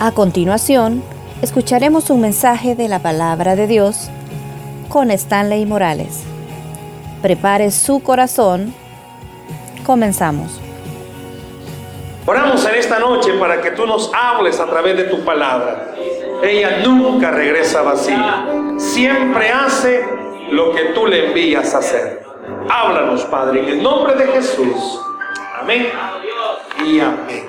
A continuación, escucharemos un mensaje de la palabra de Dios con Stanley Morales. Prepare su corazón. Comenzamos. Oramos en esta noche para que tú nos hables a través de tu palabra. Ella nunca regresa vacía. Siempre hace lo que tú le envías a hacer. Háblanos, Padre, en el nombre de Jesús. Amén. Y amén.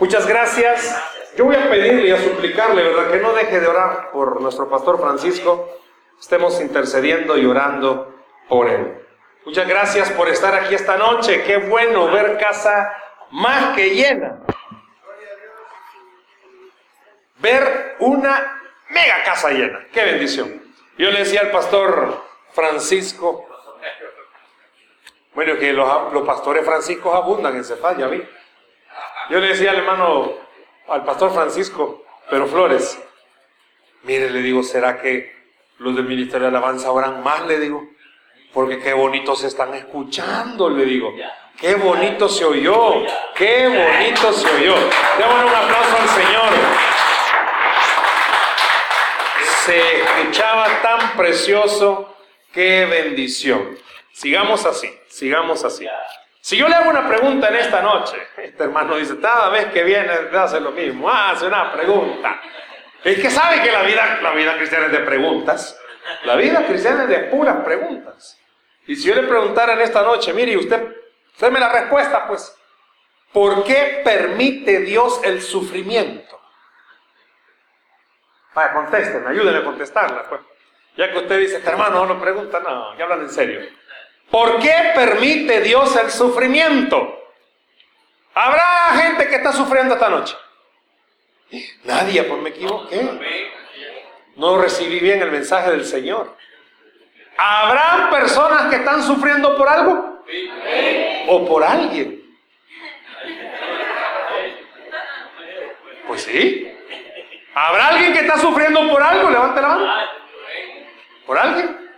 Muchas gracias. Yo voy a pedirle y a suplicarle, ¿verdad? Que no deje de orar por nuestro pastor Francisco. Estemos intercediendo y orando por él. Muchas gracias por estar aquí esta noche. Qué bueno ver casa más que llena. Ver una mega casa llena. Qué bendición. Yo le decía al pastor Francisco, bueno, que los, pastores franciscos abundan en Cefal, ya vi. Yo le decía al hermano, al pastor Francisco, pero Flores, mire, le digo, ¿será que los del Ministerio de Alabanza oran más? Le digo, porque qué bonito se están escuchando, le digo. Qué bonito se oyó, qué bonito se oyó. Démosle un aplauso al Señor. Se escuchaba tan precioso, qué bendición. Sigamos así, sigamos así. Si yo le hago una pregunta en esta noche, este hermano dice, cada vez que viene hace lo mismo, hace una pregunta. Es que sabe que la vida, la vida cristiana es de preguntas. La vida cristiana es de puras preguntas. Y si yo le preguntara en esta noche, mire, usted, usted me la respuesta, pues, ¿por qué permite Dios el sufrimiento? Vaya, contésteme, ayúdenme a contestarla, pues. Ya que usted dice, hermano, no pregunta, no, ya hablan en serio. ¿Por qué permite Dios el sufrimiento? ¿Habrá gente que está sufriendo esta noche? Nadie, pues me equivoqué. No recibí bien el mensaje del Señor. ¿Habrá personas que están sufriendo por algo? ¿O por alguien? Pues sí. ¿Habrá alguien que está sufriendo por algo? Levante la mano. ¿Por alguien?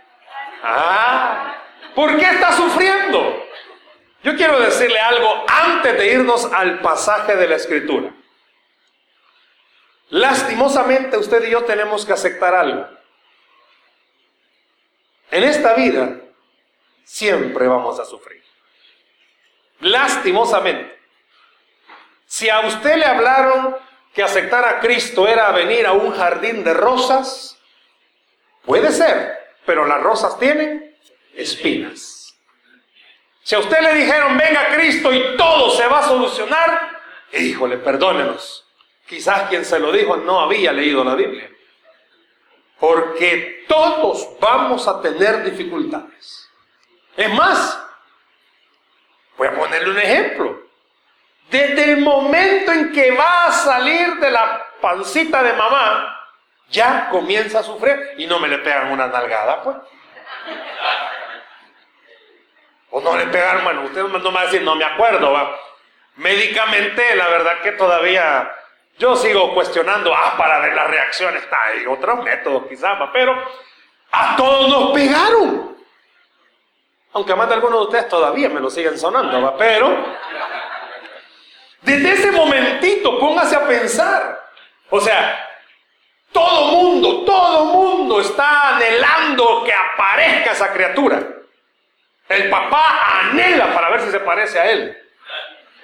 Ah. ¿Por qué está sufriendo? Yo quiero decirle algo antes de irnos al pasaje de la escritura. Lastimosamente usted y yo tenemos que aceptar algo. En esta vida siempre vamos a sufrir. Lastimosamente. Si a usted le hablaron que aceptar a Cristo era venir a un jardín de rosas, puede ser, pero las rosas tienen espinas. Si a usted le dijeron, venga Cristo y todo se va a solucionar, híjole, perdónenos. Quizás quien se lo dijo no había leído la Biblia. Porque todos vamos a tener dificultades. Es más, voy a ponerle un ejemplo. Desde el momento en que va a salir de la pancita de mamá, ya comienza a sufrir y no me le pegan una nalgada, pues. O no le pegaron, bueno, usted no me va a decir, no me acuerdo, va. Médicamente, la verdad que todavía yo sigo cuestionando, ah, para ver las reacciones, hay otros métodos quizás, pero a todos nos pegaron. Aunque más de algunos de ustedes todavía me lo siguen sonando, ¿va? pero desde ese momentito póngase a pensar. O sea, todo mundo, todo mundo está anhelando que aparezca esa criatura. El papá anhela para ver si se parece a él.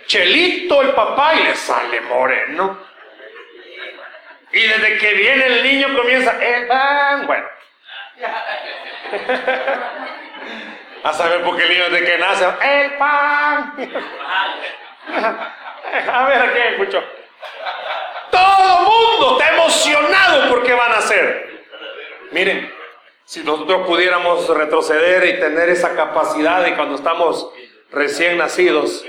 Chelito el papá y le sale moreno. Y desde que viene el niño comienza el pan. Bueno. A saber por qué el niño desde que nace, el pan. A ver a quién escuchó. Todo mundo está emocionado porque van a hacer. Miren, si nosotros pudiéramos retroceder y tener esa capacidad de cuando estamos recién nacidos,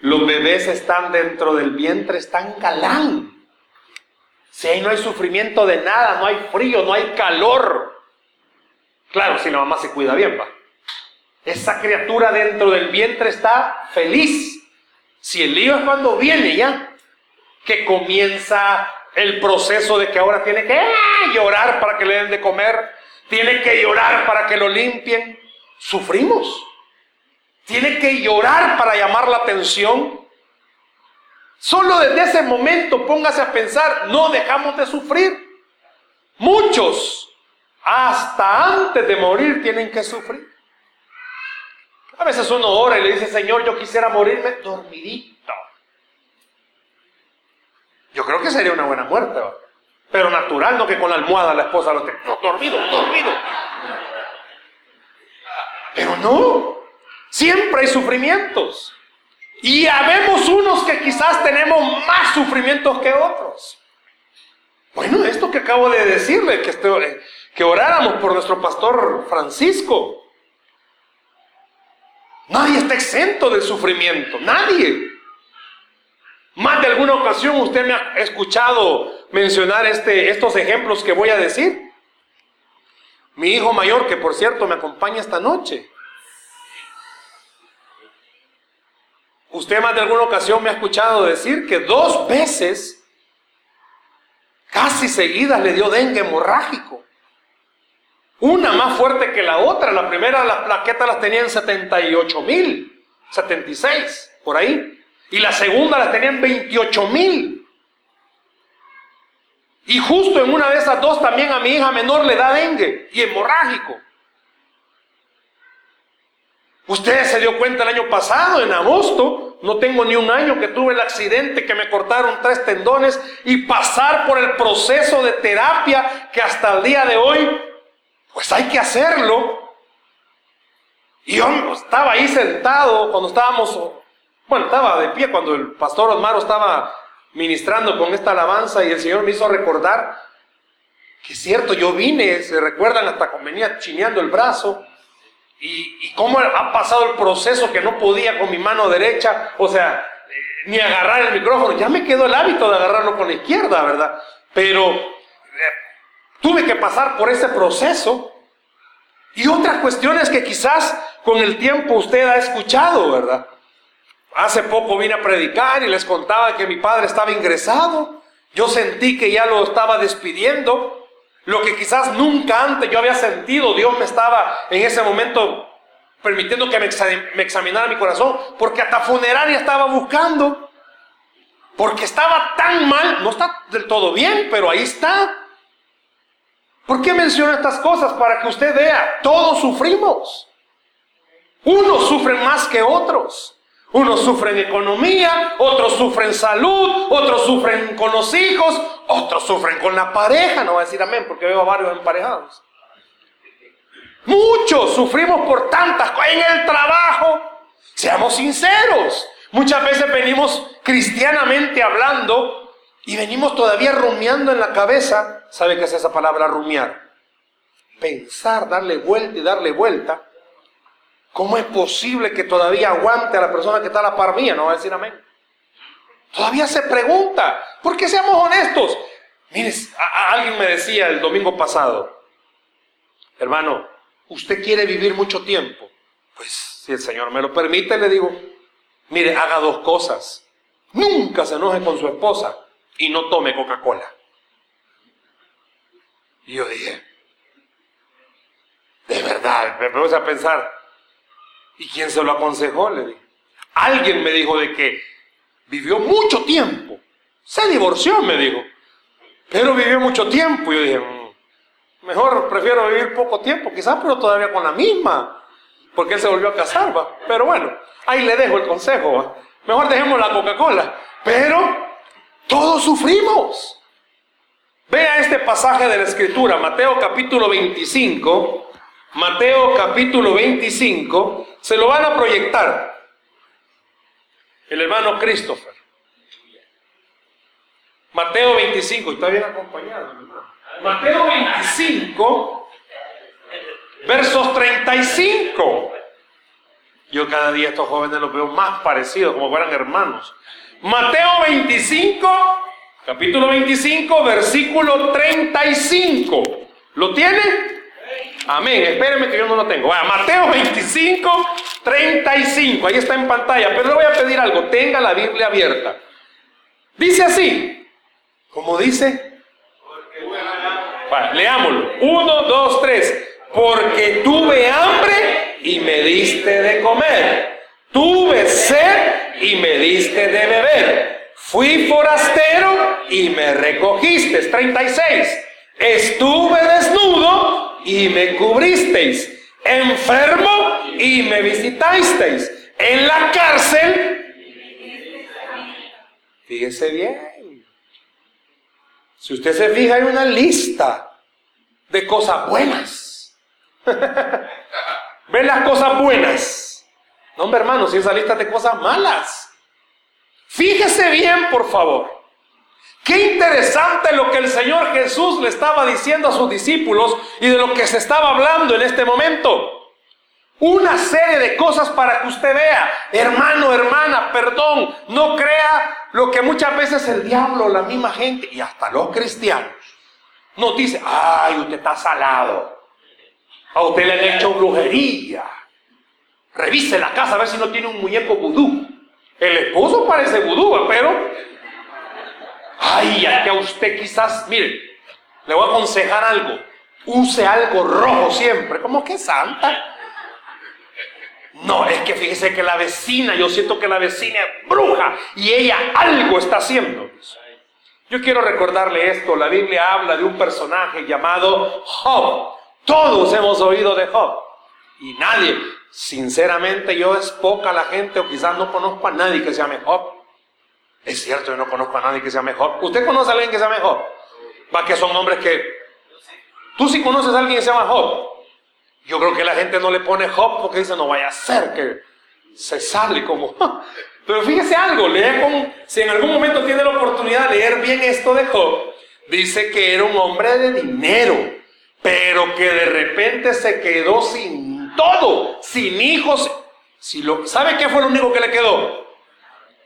los bebés están dentro del vientre, están galán. Si ahí no hay sufrimiento de nada, no hay frío, no hay calor. Claro, si la mamá se cuida bien, va. Esa criatura dentro del vientre está feliz. Si el lío es cuando viene ya, que comienza el proceso de que ahora tiene que llorar para que le den de comer, tiene que llorar para que lo limpien, sufrimos. Tiene que llorar para llamar la atención. Solo desde ese momento póngase a pensar, no dejamos de sufrir. Muchos, hasta antes de morir, tienen que sufrir. A veces uno ora y le dice, Señor, yo quisiera morirme dormidito. Yo creo que sería una buena muerte, pero natural, no que con la almohada la esposa lo esté dormido, dormido. Pero no, siempre hay sufrimientos. Y habemos unos que quizás tenemos más sufrimientos que otros. Bueno, esto que acabo de decirle, que, este, que oráramos por nuestro pastor Francisco. Nadie está exento del sufrimiento, nadie. Más de alguna ocasión usted me ha escuchado mencionar este, estos ejemplos que voy a decir. Mi hijo mayor, que por cierto me acompaña esta noche, Usted más de alguna ocasión me ha escuchado decir que dos veces, casi seguidas, le dio dengue hemorrágico. Una más fuerte que la otra. La primera, las plaquetas las tenía en 78 mil, 76, por ahí. Y la segunda las tenía en 28 mil. Y justo en una de esas dos también a mi hija menor le da dengue y hemorrágico. Usted se dio cuenta el año pasado, en agosto, no tengo ni un año que tuve el accidente que me cortaron tres tendones y pasar por el proceso de terapia que hasta el día de hoy, pues hay que hacerlo. Y yo estaba ahí sentado cuando estábamos, bueno, estaba de pie cuando el pastor Osmaro estaba ministrando con esta alabanza y el Señor me hizo recordar que es cierto, yo vine, se recuerdan hasta cuando venía chineando el brazo y, cómo ha pasado el proceso que no podía con mi mano derecha, o sea, ni agarrar el micrófono. Ya me quedó el hábito de agarrarlo con la izquierda, ¿verdad? Pero eh, tuve que pasar por ese proceso. Y otras cuestiones que quizás con el tiempo usted ha escuchado, ¿verdad? Hace poco vine a predicar y les contaba que mi padre estaba ingresado. Yo sentí que ya lo estaba despidiendo. Lo que quizás nunca antes yo había sentido, Dios me estaba en ese momento permitiendo que me, examinara mi corazón, porque hasta funeraria estaba buscando, porque estaba tan mal, no está del todo bien, pero ahí está. ¿Por qué menciono estas cosas? Para que usted vea, todos sufrimos. Unos sufren más que otros. Unos sufren economía, otros sufren salud, otros sufren con los hijos, otros sufren con la pareja. No voy a decir amén porque veo a varios emparejados. Muchos sufrimos por tantas cosas en el trabajo. Seamos sinceros. Muchas veces venimos cristianamente hablando y venimos todavía rumiando en la cabeza. ¿Sabe qué es esa palabra rumiar? Pensar, darle vuelta y darle vuelta ¿Cómo es posible que todavía aguante a la persona que está a la par mía? No va a decir amén. Todavía se pregunta, porque seamos honestos. Mire, alguien me decía el domingo pasado, hermano, ¿usted quiere vivir mucho tiempo? Pues si el Señor me lo permite, le digo, mire, haga dos cosas. Nunca se enoje con su esposa y no tome Coca-Cola. Y yo dije, de verdad, me puse a pensar, ¿Y quién se lo aconsejó? Le dije. Alguien me dijo de que vivió mucho tiempo. Se divorció, me dijo. Pero vivió mucho tiempo. Y yo dije, mm, mejor prefiero vivir poco tiempo, quizás, pero todavía con la misma. Porque él se volvió a casar, va. Pero bueno, ahí le dejo el consejo, va. Mejor dejemos la Coca-Cola. Pero todos sufrimos. Vea este pasaje de la Escritura, Mateo capítulo 25, Mateo capítulo 25, se lo van a proyectar. El hermano Christopher. Mateo 25, está bien acompañado. Mateo 25, versos 35. Yo cada día estos jóvenes los veo más parecidos, como fueran hermanos. Mateo 25, capítulo 25, versículo 35. ¿Lo tiene? Amén. Espérenme que yo no lo tengo. Mateo 25, 35. Ahí está en pantalla. Pero le voy a pedir algo. Tenga la Biblia abierta. Dice así. ¿Cómo dice? leámoslo. Uno, dos, tres. Porque tuve hambre y me diste de comer. Tuve sed y me diste de beber Fui forastero y me recogiste. 36. Estuve desnudo y me cubristeis. Enfermo y me visitasteis. En la cárcel. Fíjese bien. Si usted se fija, hay una lista de cosas buenas. Ve las cosas buenas. No, hombre, hermano, si esa lista de cosas malas. Fíjese bien, por favor. Qué interesante lo que el Señor Jesús le estaba diciendo a sus discípulos y de lo que se estaba hablando en este momento. Una serie de cosas para que usted vea, hermano, hermana, perdón, no crea lo que muchas veces el diablo, la misma gente y hasta los cristianos nos dice, ay, usted está salado, a usted le han hecho brujería, revise la casa a ver si no tiene un muñeco vudú. El esposo parece vudú, pero Ay, que a usted quizás, mire, le voy a aconsejar algo. Use algo rojo siempre. ¿Cómo que santa? No, es que fíjese que la vecina, yo siento que la vecina es bruja y ella algo está haciendo. Yo quiero recordarle esto. La Biblia habla de un personaje llamado Job. Todos hemos oído de Job. Y nadie, sinceramente yo es poca la gente o quizás no conozco a nadie que se llame Job. Es cierto, yo no conozco a nadie que sea mejor. ¿Usted conoce a alguien que sea mejor? Va que son hombres que... Tú sí conoces a alguien que se llama Job. Yo creo que la gente no le pone Job porque dice, no vaya a ser que se sale como... Pero fíjese algo, lea con... Si en algún momento tiene la oportunidad de leer bien esto de Job, dice que era un hombre de dinero, pero que de repente se quedó sin todo, sin hijos. Si lo, ¿Sabe qué fue lo único que le quedó?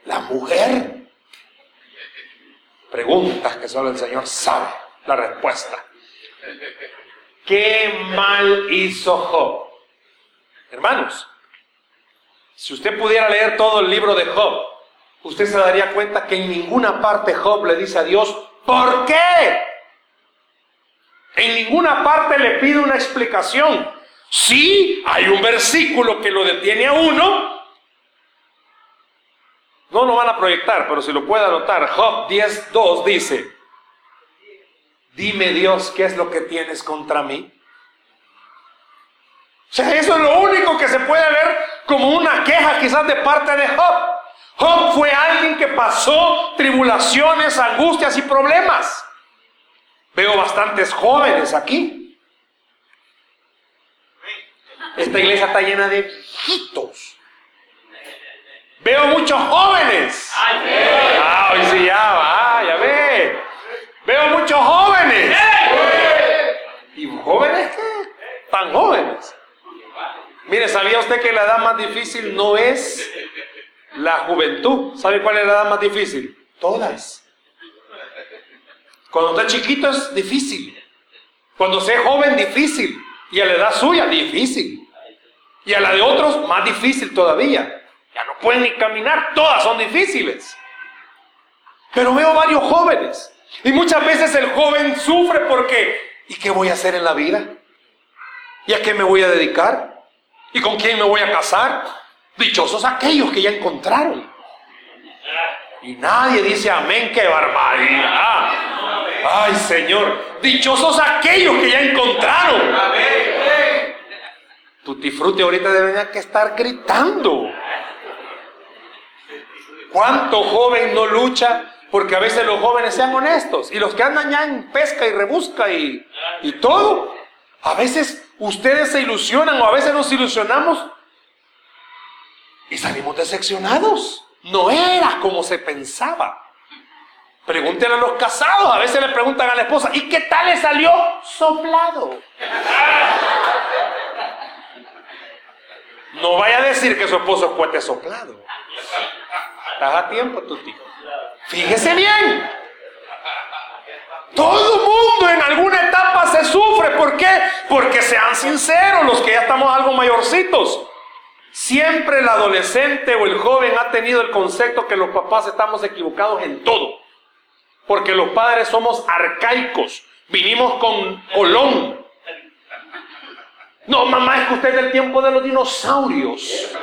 La mujer preguntas que solo el Señor sabe la respuesta. ¿Qué mal hizo Job? Hermanos, si usted pudiera leer todo el libro de Job, usted se daría cuenta que en ninguna parte Job le dice a Dios, ¿por qué? En ninguna parte le pide una explicación. Sí, hay un versículo que lo detiene a uno, no lo van a proyectar, pero si lo puede anotar, Job 10.2 dice, dime Dios, ¿qué es lo que tienes contra mí? O sea, eso es lo único que se puede ver como una queja quizás de parte de Job. Job fue alguien que pasó tribulaciones, angustias y problemas. Veo bastantes jóvenes aquí. Esta iglesia está llena de viejitos. Veo muchos jóvenes. Ah, hoy sí ya va, ya ve. Veo muchos jóvenes. ¿Y jóvenes qué? Tan jóvenes. Mire, ¿sabía usted que la edad más difícil no es la juventud? ¿Sabe cuál es la edad más difícil? Todas. Cuando usted chiquito es difícil. Cuando sea joven, difícil. Y a la edad suya, difícil. Y a la de otros, más difícil todavía. Ya no pueden ni caminar, todas son difíciles. Pero veo varios jóvenes. Y muchas veces el joven sufre porque, ¿y qué voy a hacer en la vida? ¿Y a qué me voy a dedicar? ¿Y con quién me voy a casar? Dichosos aquellos que ya encontraron. Y nadie dice amén, qué barbaridad. Ay Señor, dichosos aquellos que ya encontraron. Tutti Frutti ahorita debería que estar gritando. ¿Cuánto joven no lucha? Porque a veces los jóvenes sean honestos y los que andan ya en pesca y rebusca y, y todo, a veces ustedes se ilusionan o a veces nos ilusionamos y salimos decepcionados. No era como se pensaba. Pregúntenle a los casados, a veces le preguntan a la esposa, ¿y qué tal le salió? Soplado. No vaya a decir que su esposo es cohete soplado. Estás a tiempo, Tuti. Fíjese bien. Todo mundo en alguna etapa se sufre. ¿Por qué? Porque sean sinceros los que ya estamos algo mayorcitos. Siempre el adolescente o el joven ha tenido el concepto que los papás estamos equivocados en todo. Porque los padres somos arcaicos. Vinimos con Colón. No, mamá, es que usted es del tiempo de los dinosaurios.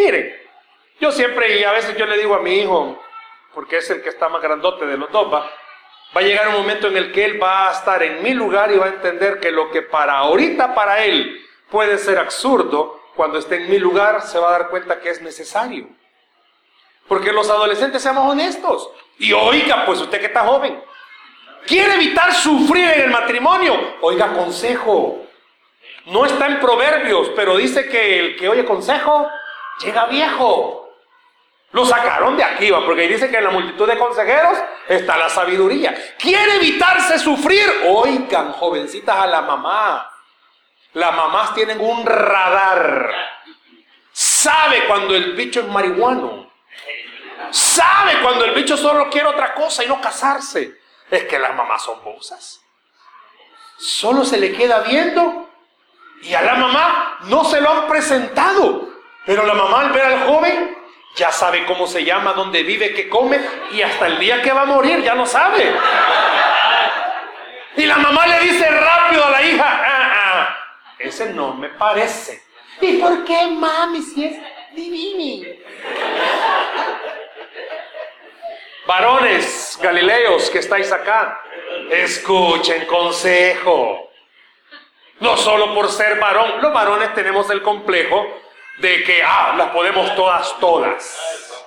Miren, Yo siempre, y a veces yo le digo a mi hijo, porque es el que está más grandote de los dos, va, va a llegar un momento en el que él va a estar en mi lugar y va a entender que lo que para ahorita para él puede ser absurdo, cuando esté en mi lugar se va a dar cuenta que es necesario. Porque los adolescentes seamos honestos. Y oiga, pues usted que está joven, quiere evitar sufrir en el matrimonio, oiga consejo. No está en proverbios, pero dice que el que oye consejo llega viejo. Lo sacaron de aquí, ¿va? porque dice que en la multitud de consejeros está la sabiduría. Quiere evitarse sufrir. Oigan, jovencitas a la mamá. Las mamás tienen un radar. Sabe cuando el bicho es marihuano. Sabe cuando el bicho solo quiere otra cosa y no casarse. Es que las mamás son bozas. Solo se le queda viendo y a la mamá no se lo han presentado. Pero la mamá al ver al joven ya sabe cómo se llama, dónde vive, qué come y hasta el día que va a morir ya lo sabe. Y la mamá le dice rápido a la hija, ah, ah, ese no me parece. ¿Y por qué mami si es divini? Varones galileos que estáis acá, escuchen consejo. No solo por ser varón, los varones tenemos el complejo de que, ah, las podemos todas, todas.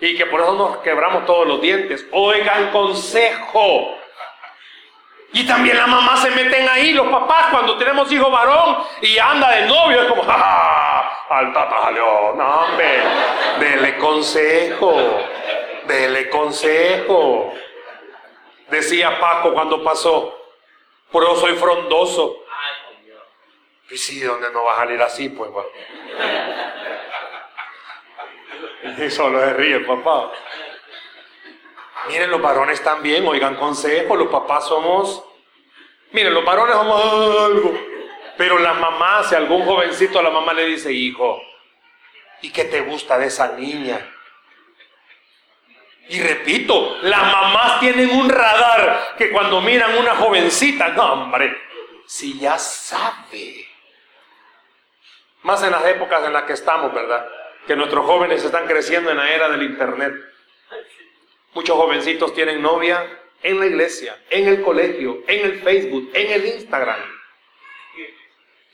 Y que por eso nos quebramos todos los dientes. Oigan consejo. Y también las mamás se meten ahí, los papás, cuando tenemos hijo varón y anda de novio, es como, ¡ja! Al tata no, hombre, dele consejo, dele consejo. Decía Paco cuando pasó, por eso soy frondoso. Y sí, ¿dónde no va a salir así? Pues, bueno. Y solo se ríe el papá. Miren, los varones también, oigan consejo, los papás somos... Miren, los varones somos algo. Pero las mamás, si algún jovencito a la mamá le dice, hijo, ¿y qué te gusta de esa niña? Y repito, las mamás tienen un radar que cuando miran una jovencita, no hombre, si ya sabe. Más en las épocas en las que estamos, ¿verdad? Que nuestros jóvenes están creciendo en la era del Internet. Muchos jovencitos tienen novia en la iglesia, en el colegio, en el Facebook, en el Instagram.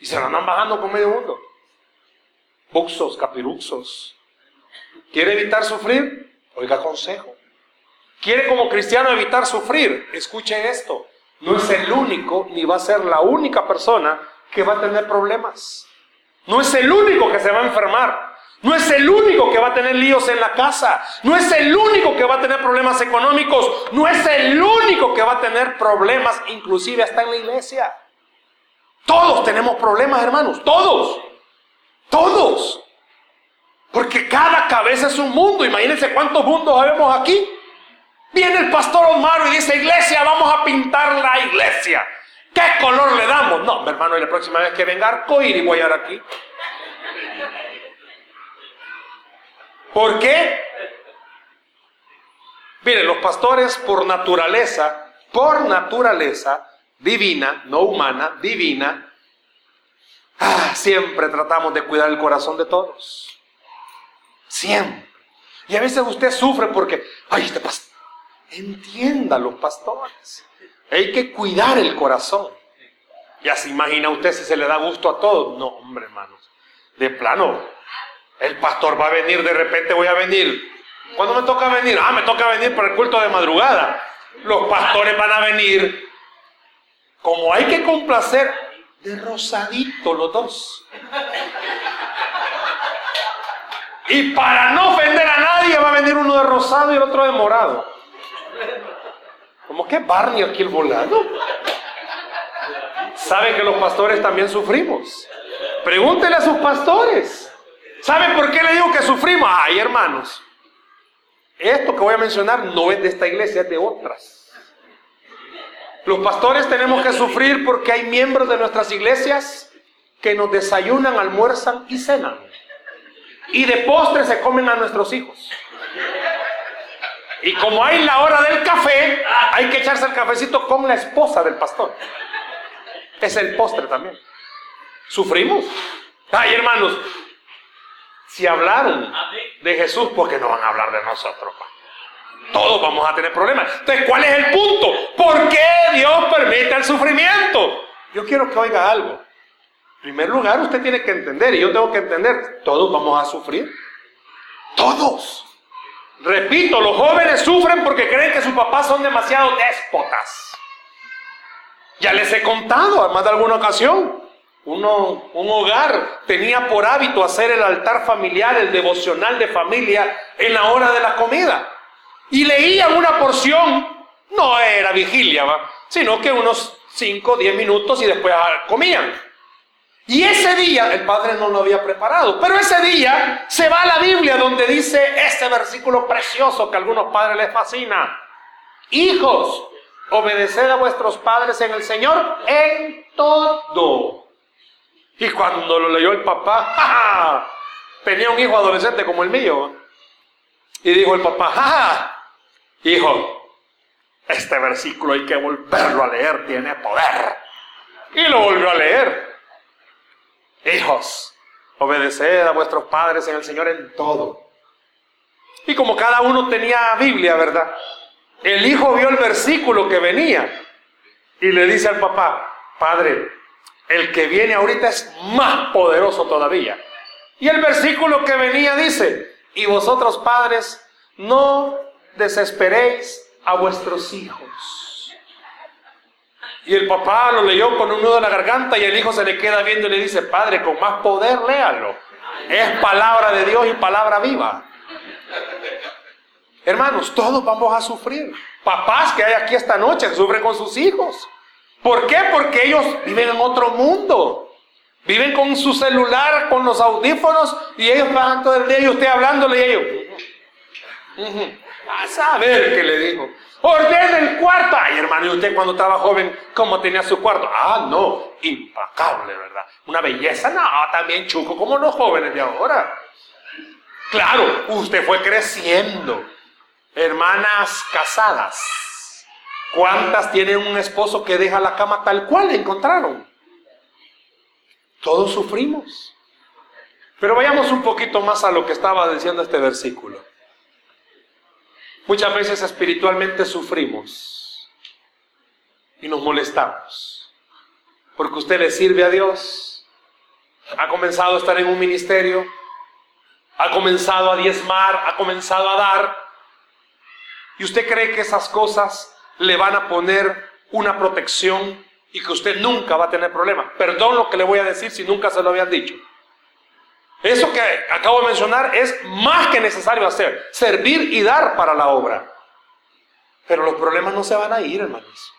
Y se la andan bajando con medio mundo. Buxos, capiruxos. ¿Quiere evitar sufrir? Oiga consejo. ¿Quiere como cristiano evitar sufrir? Escuche esto. No es el único ni va a ser la única persona que va a tener problemas. No es el único que se va a enfermar. No es el único que va a tener líos en la casa. No es el único que va a tener problemas económicos. No es el único que va a tener problemas inclusive hasta en la iglesia. Todos tenemos problemas, hermanos. Todos. Todos. Porque cada cabeza es un mundo. Imagínense cuántos mundos vemos aquí. Viene el pastor Omar y dice, iglesia, vamos a pintar la iglesia. ¿Qué color le damos? No, mi hermano, y la próxima vez que venga arcoíris voy a ir aquí. ¿Por qué? Miren, los pastores por naturaleza, por naturaleza divina, no humana, divina, ah, siempre tratamos de cuidar el corazón de todos. Siempre. Y a veces usted sufre porque, ay, este pastor, entienda los pastores. Hay que cuidar el corazón. Ya se imagina usted si se le da gusto a todos. No, hombre, hermanos. De plano, el pastor va a venir, de repente voy a venir. ¿Cuándo me toca venir? Ah, me toca venir para el culto de madrugada. Los pastores van a venir. Como hay que complacer, de rosadito los dos. Y para no ofender a nadie va a venir uno de rosado y el otro de morado. ¿Cómo que Barney aquí el volado? ¿Sabe que los pastores también sufrimos? Pregúntele a sus pastores. ¿Sabe por qué le digo que sufrimos? Ay, hermanos. Esto que voy a mencionar no es de esta iglesia, es de otras. Los pastores tenemos que sufrir porque hay miembros de nuestras iglesias que nos desayunan, almuerzan y cenan. Y de postre se comen a nuestros hijos. Y como hay la hora del café, hay que echarse el cafecito con la esposa del pastor. Es el postre también. Sufrimos. Ay, hermanos, Si hablaron de Jesús, ¿por qué no van a hablar de nosotros? Todos vamos a tener problemas. Entonces, ¿cuál es el punto? ¿Por qué Dios permite el sufrimiento? Yo quiero que oiga algo. En primer lugar, usted tiene que entender, y yo tengo que entender, todos vamos a sufrir. Todos. Repito, los jóvenes sufren porque creen que sus papás son demasiado déspotas. Ya les he contado, además de alguna ocasión, uno, un hogar tenía por hábito hacer el altar familiar, el devocional de familia en la hora de la comida. Y leían una porción, no era vigilia, sino que unos 5 o 10 minutos y después ah, comían. Y ese día el padre no lo había preparado, pero ese día se va a la Biblia donde dice este versículo precioso que a algunos padres les fascina. Hijos, obedeced a vuestros padres en el Señor en todo. Y cuando lo leyó el papá, tenía un hijo adolescente como el mío. Y dijo el papá, hijo, este versículo hay que volverlo a leer, tiene poder. Y lo volvió a leer. Hijos, obedeced a vuestros padres en el Señor en todo. Y como cada uno tenía Biblia, ¿verdad? El hijo vio el versículo que venía y le dice al papá, padre, el que viene ahorita es más poderoso todavía. Y el versículo que venía dice, y vosotros padres, no desesperéis a vuestros hijos. Y el papá lo leyó con un nudo en la garganta y el hijo se le queda viendo y le dice, Padre, con más poder léalo. Es palabra de Dios y palabra viva. Hermanos, todos vamos a sufrir. Papás que hay aquí esta noche sufren con sus hijos. ¿Por qué? Porque ellos viven en otro mundo. Viven con su celular, con los audífonos y ellos pasan todo el día y usted hablándole y ellos. A saber qué le dijo. Ordena el cuarto. Ay, hermano, ¿y usted cuando estaba joven, cómo tenía su cuarto? Ah, no, impacable, ¿verdad? Una belleza, no, también chuco como los jóvenes de ahora. Claro, usted fue creciendo. Hermanas casadas. ¿Cuántas tienen un esposo que deja la cama tal cual encontraron? Todos sufrimos. Pero vayamos un poquito más a lo que estaba diciendo este versículo. Muchas veces espiritualmente sufrimos y nos molestamos porque usted le sirve a Dios, ha comenzado a estar en un ministerio, ha comenzado a diezmar, ha comenzado a dar, y usted cree que esas cosas le van a poner una protección y que usted nunca va a tener problemas. Perdón lo que le voy a decir si nunca se lo habían dicho. Eso que acabo de mencionar es más que necesario hacer, servir y dar para la obra. Pero los problemas no se van a ir, hermanos.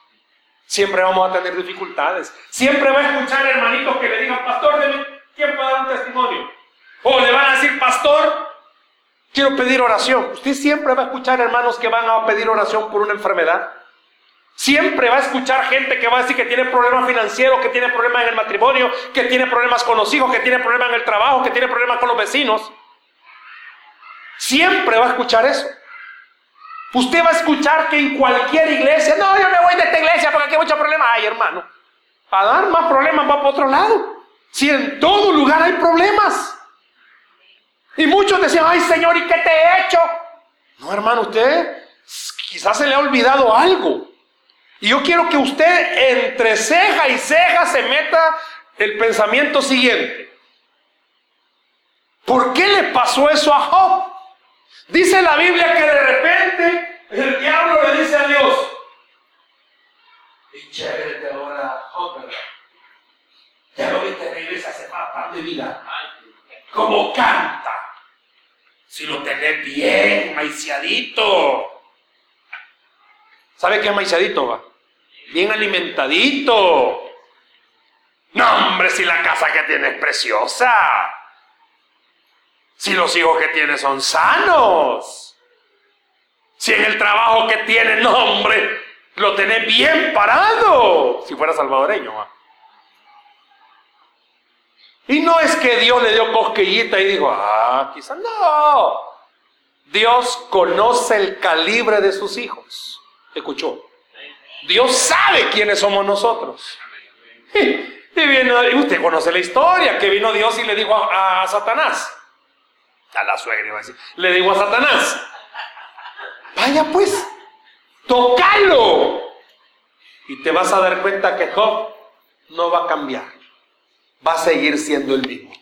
Siempre vamos a tener dificultades. Siempre va a escuchar hermanitos que le digan, pastor, deme tiempo para dar un testimonio. O le van a decir, pastor, quiero pedir oración. Usted siempre va a escuchar hermanos que van a pedir oración por una enfermedad. Siempre va a escuchar gente que va a decir que tiene problemas financieros, que tiene problemas en el matrimonio, que tiene problemas con los hijos, que tiene problemas en el trabajo, que tiene problemas con los vecinos. Siempre va a escuchar eso. Usted va a escuchar que en cualquier iglesia, no, yo me voy de esta iglesia porque aquí hay muchos problemas. Ay, hermano, a dar más problemas va para otro lado. Si en todo lugar hay problemas. Y muchos decían, ay, Señor, ¿y qué te he hecho? No, hermano, usted quizás se le ha olvidado algo. Y yo quiero que usted entre ceja y ceja se meta el pensamiento siguiente. ¿Por qué le pasó eso a Job? Dice la Biblia que de repente el diablo le dice a Dios, y chévere ahora Job, ¿verdad? Ya lo viste regresa hace par de vida. Como canta. Si lo tenés bien maiciadito. ¿Sabe qué es maiciadito, va? Bien alimentadito. No, hombre, si la casa que tiene es preciosa. Si los hijos que tiene son sanos. Si en el trabajo que tiene, no, hombre, lo tenés bien parado. Si fuera salvadoreño, va. Y no es que Dios le dio cosquillita y dijo, ah, quizás no. Dios conoce el calibre de sus hijos escuchó. Dios sabe quiénes somos nosotros. Y, usted conoce la historia, que vino Dios y le dijo a, Satanás, A la suegra iba a decir. Le digo a Satanás, vaya pues, tocalo. Y te vas a dar cuenta que Job no va a cambiar. Va a seguir siendo el mismo.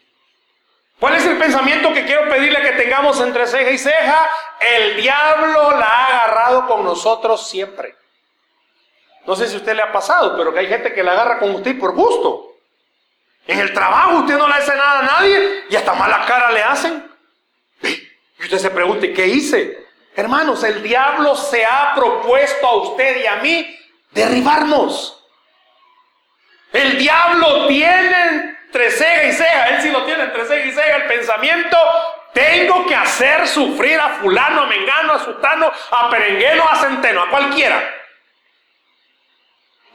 ¿Cuál es el pensamiento que quiero pedirle que tengamos entre ceja y ceja? El diablo la ha agarrado con nosotros siempre. No sé si a usted le ha pasado, pero que hay gente que la agarra con usted por gusto. En el trabajo usted no le hace nada a nadie y hasta mala cara le hacen. Y usted se pregunte, ¿qué hice? Hermanos, el diablo se ha propuesto a usted y a mí derribarnos. El diablo tiene entre ceja y ceja, él sí lo tiene entre ceja y ceja el pensamiento, tengo que hacer sufrir a fulano, a mengano, a sutano, a perengueno, a centeno, a cualquiera.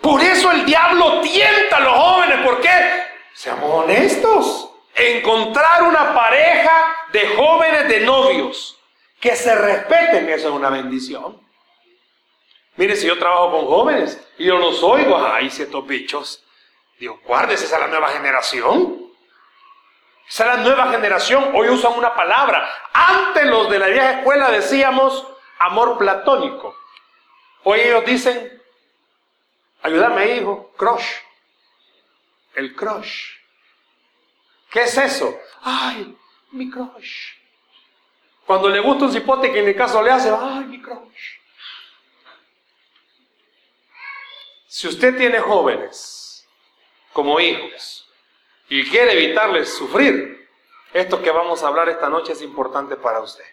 Por eso el diablo tienta a los jóvenes, ¿por qué? Seamos honestos. Encontrar una pareja de jóvenes, de novios, que se respeten, eso es una bendición. Mire, si yo trabajo con jóvenes y yo los oigo, ay, ciertos bichos, Dios, guárdese, esa es la nueva generación. Esa es la nueva generación. Hoy usan una palabra. Antes los de la vieja escuela decíamos amor platónico. Hoy ellos dicen, ayúdame hijo, crush. El crush. ¿Qué es eso? Ay, mi crush. Cuando le gusta un cipote que en el caso le hace, ay, mi crush. Si usted tiene jóvenes como hijos y quiere evitarles sufrir, esto que vamos a hablar esta noche es importante para usted.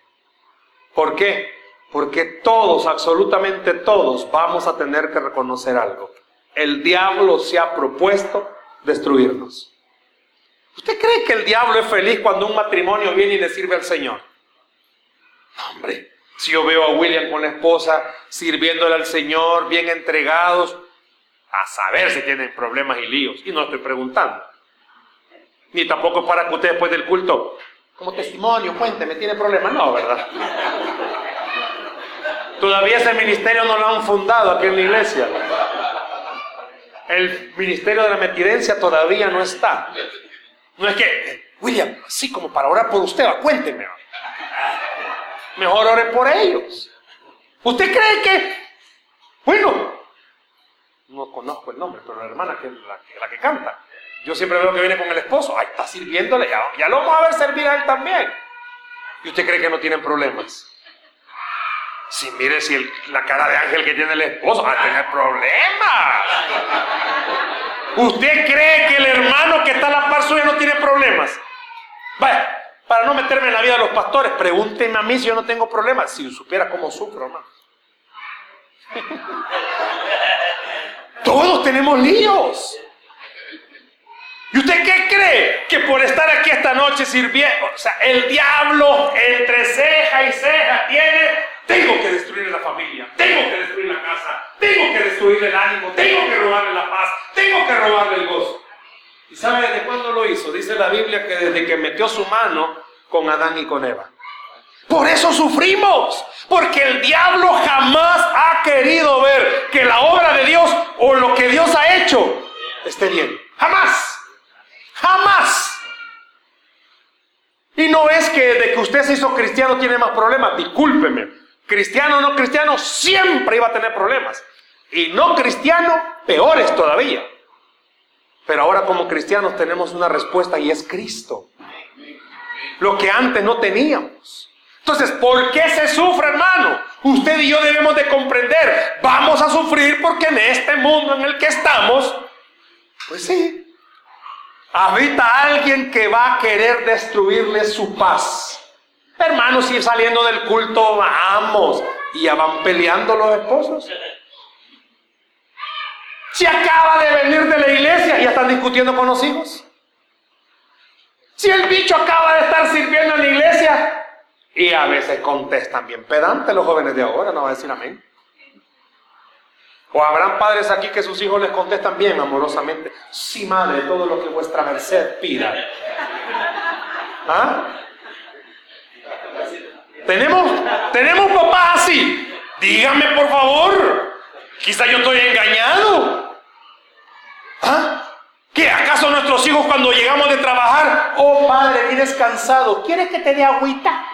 ¿Por qué? Porque todos, absolutamente todos, vamos a tener que reconocer algo. El diablo se ha propuesto destruirnos. ¿Usted cree que el diablo es feliz cuando un matrimonio viene y le sirve al Señor? hombre, si yo veo a William con la esposa sirviéndole al Señor, bien entregados, a saber si tienen problemas y líos. Y no estoy preguntando. Ni tampoco para que usted después del culto, como testimonio, cuénteme, ¿tiene problemas? No, ¿verdad? Todavía ese ministerio no lo han fundado aquí en la iglesia. El ministerio de la metidencia todavía no está. No es que, William, así como para orar por usted, cuénteme. Mejor ore por ellos. ¿Usted cree que, bueno, no conozco el nombre, pero la hermana que la, la que canta. Yo siempre veo que viene con el esposo, ahí está sirviéndole, ya, lo vamos a ver servir a él también. ¿Y usted cree que no tienen problemas? Si mire si la cara de ángel que tiene el esposo va a tener problemas. ¿Usted cree que el hermano que está a la par suya no tiene problemas? Vaya, para no meterme en la vida de los pastores, pregúnteme a mí si yo no tengo problemas. Si supiera cómo sufro, hermano. Todos tenemos líos. ¿Y usted qué cree? Que por estar aquí esta noche sirviendo, o sea, el diablo entre ceja y ceja tiene, tengo que destruir la familia, tengo que destruir la casa, tengo que destruir el ánimo, tengo que robarle la paz, tengo que robarle el gozo. ¿Y sabe desde cuándo lo hizo? Dice la Biblia que desde que metió su mano con Adán y con Eva. Por eso sufrimos, porque el diablo jamás ha querido ver que la obra de Dios o lo que Dios ha hecho esté bien. Jamás, jamás. Y no es que de que usted se hizo cristiano tiene más problemas, discúlpeme. Cristiano o no cristiano siempre iba a tener problemas. Y no cristiano, peores todavía. Pero ahora como cristianos tenemos una respuesta y es Cristo. Lo que antes no teníamos. Entonces, ¿por qué se sufre, hermano? Usted y yo debemos de comprender, vamos a sufrir porque en este mundo en el que estamos, pues sí, habita alguien que va a querer destruirle su paz. Hermanos, si saliendo del culto vamos y ya van peleando los esposos. Si acaba de venir de la iglesia ya están discutiendo con los hijos. Si el bicho acaba de estar sirviendo en la iglesia y a veces contestan bien pedante los jóvenes de ahora, no va a decir amén. O habrán padres aquí que sus hijos les contestan bien amorosamente. Sí, madre, todo lo que vuestra merced pida. ¿Ah? ¿Tenemos, tenemos papás así. Dígame por favor. Quizá yo estoy engañado. ¿Ah? ¿Qué acaso nuestros hijos cuando llegamos de trabajar, oh padre, vienes cansado, ¿quieres que te dé agüita?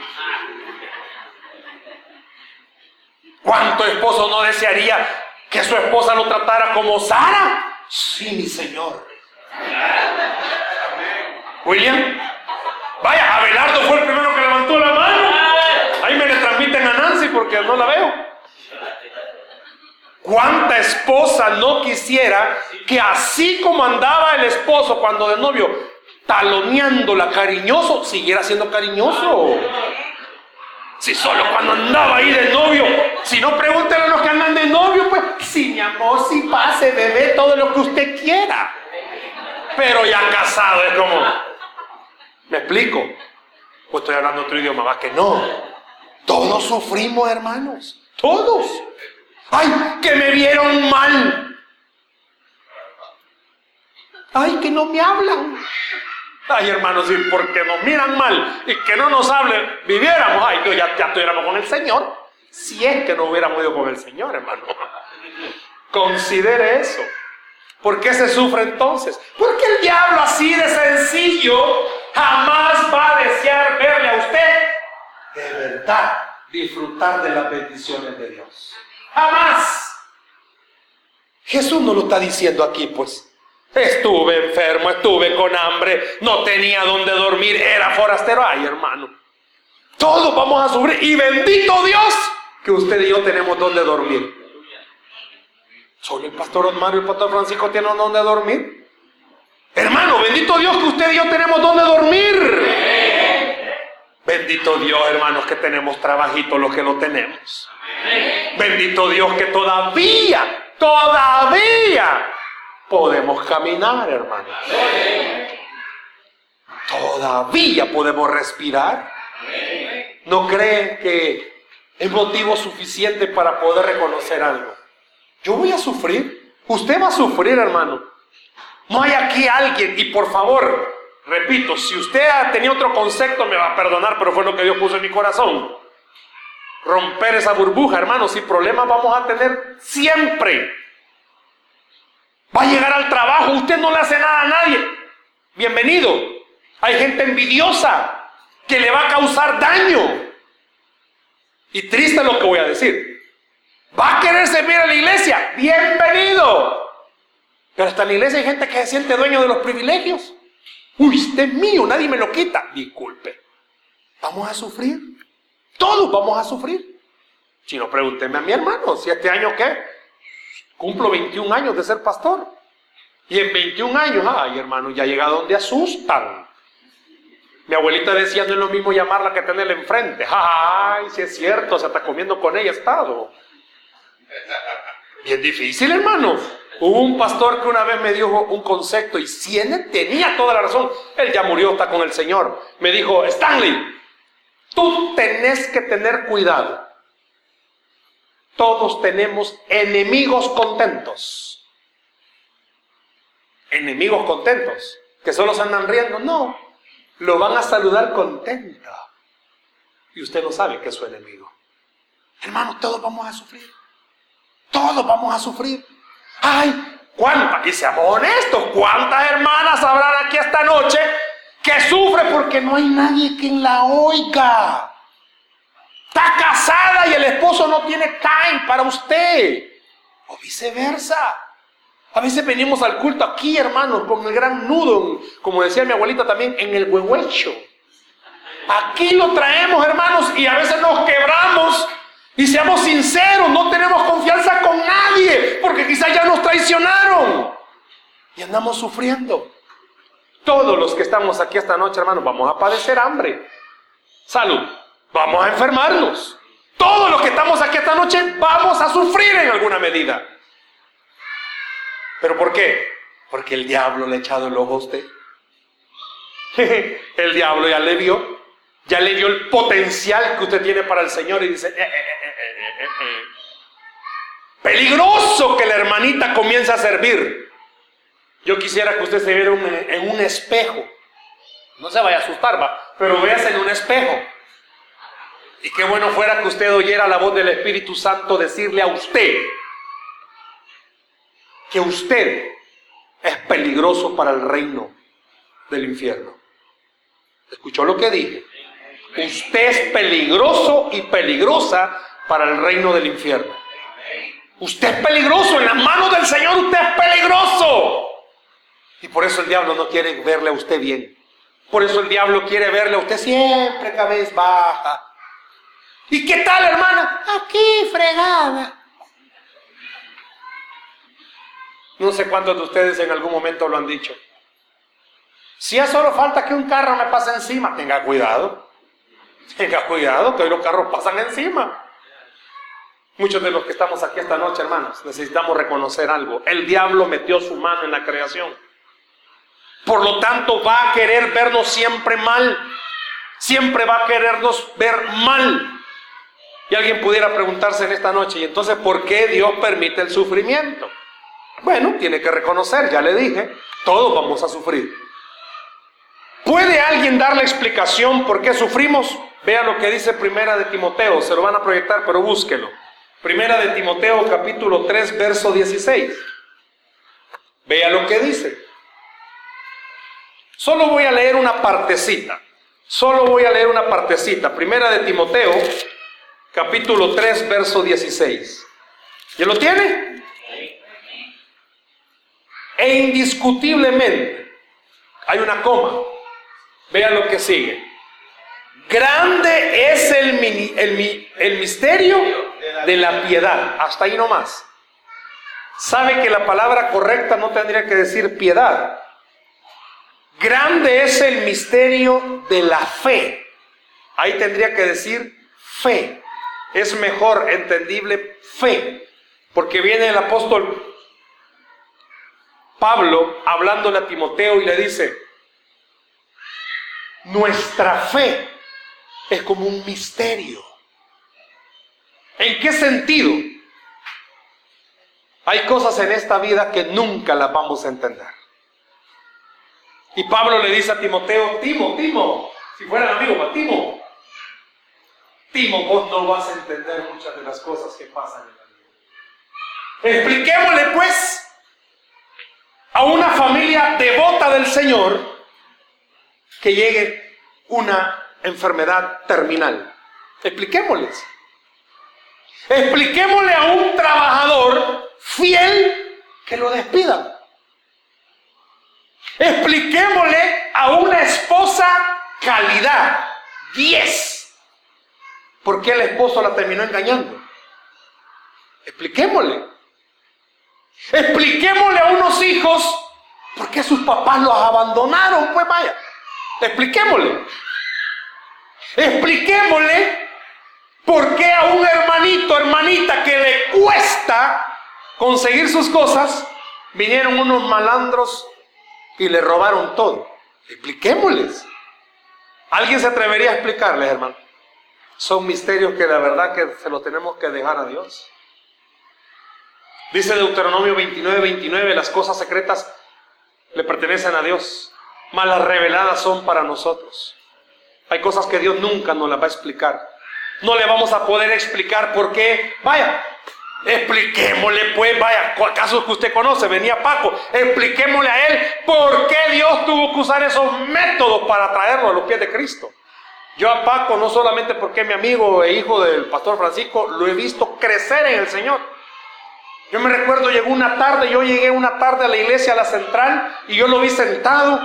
¿Cuánto esposo no desearía que su esposa lo tratara como Sara? Sí, mi Señor. William, vaya, Abelardo fue el primero que levantó la mano. Ahí me le transmiten a Nancy porque no la veo. ¿Cuánta esposa no quisiera que así como andaba el esposo cuando de novio, taloneándola cariñoso, siguiera siendo cariñoso? Si solo cuando andaba ahí de novio, si no pregúntenle a los que andan de novio, pues, si mi amor, si pase, bebé, todo lo que usted quiera. Pero ya casado es como, ¿me explico? Pues estoy hablando otro idioma, va que no. Todos sufrimos, hermanos, todos. Ay, que me vieron mal. Ay, que no me hablan. Ay, hermanos, y porque nos miran mal y que no nos hablen, viviéramos, ay, ya, ya estuviéramos con el Señor. Si es que no hubiéramos ido con el Señor, hermano. Considere eso. ¿Por qué se sufre entonces? Porque el diablo así de sencillo jamás va a desear verle a usted de verdad disfrutar de las bendiciones de Dios. Jamás. Jesús no lo está diciendo aquí, pues. Estuve enfermo, estuve con hambre, no tenía donde dormir, era forastero. Ay, hermano. Todos vamos a sufrir. Y bendito Dios que usted y yo tenemos donde dormir. Solo el pastor Osmar y el pastor Francisco tienen donde dormir. Hermano, bendito Dios que usted y yo tenemos donde dormir. Bendito Dios, hermanos, que tenemos trabajito los que lo tenemos. Bendito Dios que todavía, todavía podemos caminar, hermanos. Todavía podemos respirar. ¿No creen que es motivo suficiente para poder reconocer algo? Yo voy a sufrir. Usted va a sufrir, hermano. No hay aquí alguien, y por favor, repito, si usted tenido otro concepto, me va a perdonar, pero fue lo que Dios puso en mi corazón. Romper esa burbuja, hermano, sin problemas vamos a tener siempre. Va a llegar al trabajo, usted no le hace nada a nadie. Bienvenido. Hay gente envidiosa que le va a causar daño. Y triste lo que voy a decir. Va a querer servir a la iglesia. Bienvenido. Pero hasta en la iglesia hay gente que se siente dueño de los privilegios. Uy, este es mío, nadie me lo quita. Disculpe. Vamos a sufrir. Todos vamos a sufrir. Si no, pregúnteme a mi hermano, si este año qué. Cumplo 21 años de ser pastor. Y en 21 años, ay hermano, ya llega donde asustan. Mi abuelita decía, no es lo mismo llamarla que tenerla enfrente. Ay, si es cierto, se está comiendo con ella estado. Bien difícil, hermano. Hubo un pastor que una vez me dijo un concepto y si él tenía toda la razón. Él ya murió, está con el Señor. Me dijo, Stanley, tú tenés que tener cuidado. Todos tenemos enemigos contentos. Enemigos contentos. Que solo se andan riendo. No, lo van a saludar contento. Y usted no sabe que es su enemigo. Hermano, todos vamos a sufrir. Todos vamos a sufrir. Ay, ¿cuántas? Y seamos honestos, ¿cuántas hermanas habrán aquí esta noche que sufre porque no hay nadie quien la oiga? Está casada y el esposo no tiene time para usted. O viceversa. A veces venimos al culto aquí, hermanos, con el gran nudo, como decía mi abuelita también, en el huehuecho. Aquí lo traemos, hermanos, y a veces nos quebramos y seamos sinceros, no tenemos confianza con nadie, porque quizás ya nos traicionaron. Y andamos sufriendo. Todos los que estamos aquí esta noche, hermanos, vamos a padecer hambre. Salud. Vamos a enfermarnos. Todos los que estamos aquí esta noche vamos a sufrir en alguna medida. ¿Pero por qué? Porque el diablo le ha echado el ojo a usted. el diablo ya le vio. Ya le vio el potencial que usted tiene para el Señor y dice, eh, eh, Peligroso que la hermanita comience a servir. Yo quisiera que usted se viera en un espejo. No se vaya a asustar, va, pero véase en un espejo. Y qué bueno fuera que usted oyera la voz del Espíritu Santo decirle a usted que usted es peligroso para el reino del infierno. ¿Escuchó lo que dije? Usted es peligroso y peligrosa para el reino del infierno. Usted es peligroso, en las manos del Señor usted es peligroso. Y por eso el diablo no quiere verle a usted bien. Por eso el diablo quiere verle a usted siempre cabeza baja. ¿Y qué tal, hermana? Aquí fregada. No sé cuántos de ustedes en algún momento lo han dicho. Si ya solo falta que un carro me pase encima, tenga cuidado. Tenga cuidado, que hoy los carros pasan encima. Muchos de los que estamos aquí esta noche, hermanos, necesitamos reconocer algo. El diablo metió su mano en la creación. Por lo tanto, va a querer vernos siempre mal. Siempre va a querernos ver mal. Y alguien pudiera preguntarse en esta noche, ¿y entonces por qué Dios permite el sufrimiento? Bueno, tiene que reconocer, ya le dije, todos vamos a sufrir. ¿Puede alguien dar la explicación por qué sufrimos? Vea lo que dice Primera de Timoteo, se lo van a proyectar, pero búsquelo. Primera de Timoteo capítulo 3, verso 16. Vea lo que dice. Solo voy a leer una partecita. Solo voy a leer una partecita. Primera de Timoteo capítulo 3, verso 16. ¿Ya lo tiene? E indiscutiblemente, hay una coma. Vea lo que sigue. Grande es el misterio de la piedad. Hasta ahí nomás. Sabe que la palabra correcta no tendría que decir piedad. Grande es el misterio de la fe. Ahí tendría que decir fe. Es mejor entendible fe. Porque viene el apóstol Pablo hablándole a Timoteo y le dice, nuestra fe es como un misterio. ¿En qué sentido? Hay cosas en esta vida que nunca las vamos a entender. Y Pablo le dice a Timoteo, Timo, Timo, si fueran amigos, Timo, Timo, vos no vas a entender muchas de las cosas que pasan en la vida. Expliquémosle pues a una familia devota del Señor que llegue una enfermedad terminal. Expliquémosles. Expliquémosle a un trabajador fiel que lo despidan. Expliquémosle a una esposa calidad 10. ¿Por qué el esposo la terminó engañando? Expliquémosle. Expliquémosle a unos hijos por qué sus papás los abandonaron. Pues vaya, expliquémosle. Expliquémosle por qué a un hermanito, hermanita que le cuesta conseguir sus cosas, vinieron unos malandros y le robaron todo. Expliquémosles. ¿Alguien se atrevería a explicarles, hermano? Son misterios que la verdad que se los tenemos que dejar a Dios. Dice Deuteronomio 29, 29, las cosas secretas le pertenecen a Dios, mas las reveladas son para nosotros. Hay cosas que Dios nunca nos las va a explicar. No le vamos a poder explicar por qué. Vaya, expliquémosle pues, vaya, casos que usted conoce, venía Paco, expliquémosle a él por qué Dios tuvo que usar esos métodos para traerlo a los pies de Cristo. Yo a Paco, no solamente porque es mi amigo e hijo del pastor Francisco, lo he visto crecer en el Señor. Yo me recuerdo, llegó una tarde, yo llegué una tarde a la iglesia, a la central, y yo lo vi sentado.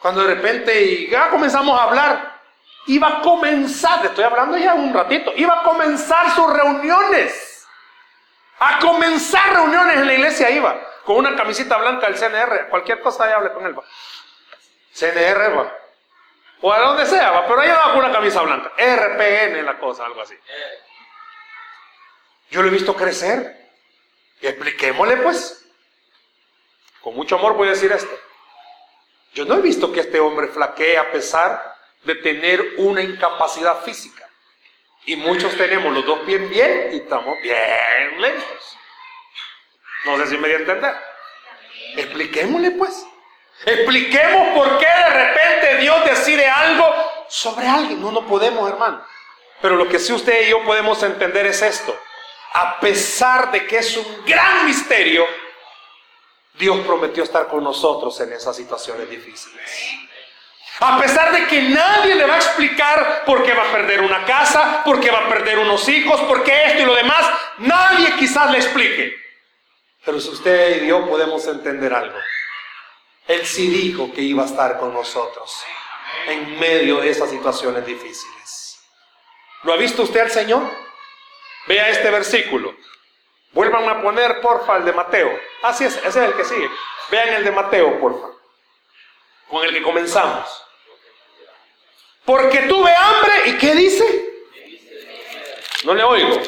Cuando de repente, y ya comenzamos a hablar, iba a comenzar, estoy hablando ya un ratito, iba a comenzar sus reuniones. A comenzar reuniones en la iglesia iba, con una camisita blanca del CNR, cualquier cosa ya hable con él, va. CNR, va. O a donde sea, pero ahí va con una camisa blanca. RPN la cosa, algo así. Yo lo he visto crecer. Y expliquémosle pues. Con mucho amor voy a decir esto. Yo no he visto que este hombre flaquee a pesar de tener una incapacidad física. Y muchos tenemos los dos pies bien y estamos bien lentos. No sé si me voy a entender. Expliquémosle pues. Expliquemos por qué de repente Dios decide algo sobre alguien. No, no podemos, hermano. Pero lo que sí usted y yo podemos entender es esto a pesar de que es un gran misterio, Dios prometió estar con nosotros en esas situaciones difíciles. A pesar de que nadie le va a explicar por qué va a perder una casa, por qué va a perder unos hijos, por qué esto y lo demás, nadie quizás le explique. Pero si usted y yo podemos entender algo, Él sí dijo que iba a estar con nosotros en medio de esas situaciones difíciles. ¿Lo ha visto usted al Señor? Vea este versículo. Vuelvan a poner, porfa, el de Mateo. Así es, ese es el que sigue. Vean el de Mateo, porfa. Con el que comenzamos. Porque tuve hambre y ¿qué dice? No le oigo.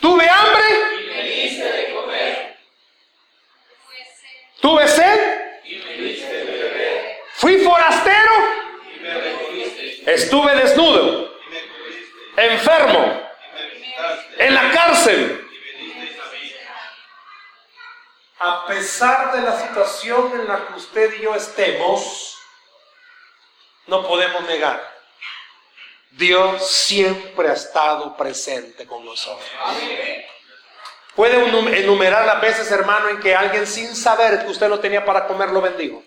Tuve hambre. Y me diste de comer. Tuve sed. Fui forastero. Estuve desnudo. Enfermo. En la cárcel. A pesar de la situación en la que usted y yo estemos, no podemos negar Dios siempre ha estado presente con nosotros. Puede enumerar las veces, hermano, en que alguien sin saber que usted lo tenía para comer lo bendijo.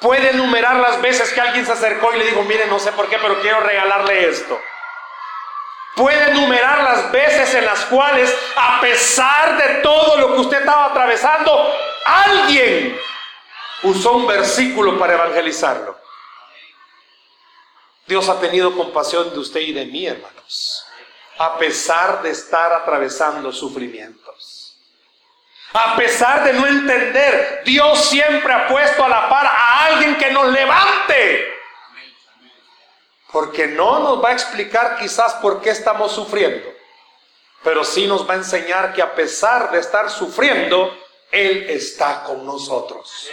Puede enumerar las veces que alguien se acercó y le dijo, mire, no sé por qué, pero quiero regalarle esto. Puede enumerar las veces en las cuales, a pesar de todo lo que usted estaba atravesando, alguien usó un versículo para evangelizarlo. Dios ha tenido compasión de usted y de mí, hermanos, a pesar de estar atravesando sufrimientos. A pesar de no entender, Dios siempre ha puesto a la par a alguien que nos levante. Porque no nos va a explicar quizás por qué estamos sufriendo, pero sí nos va a enseñar que a pesar de estar sufriendo, Él está con nosotros.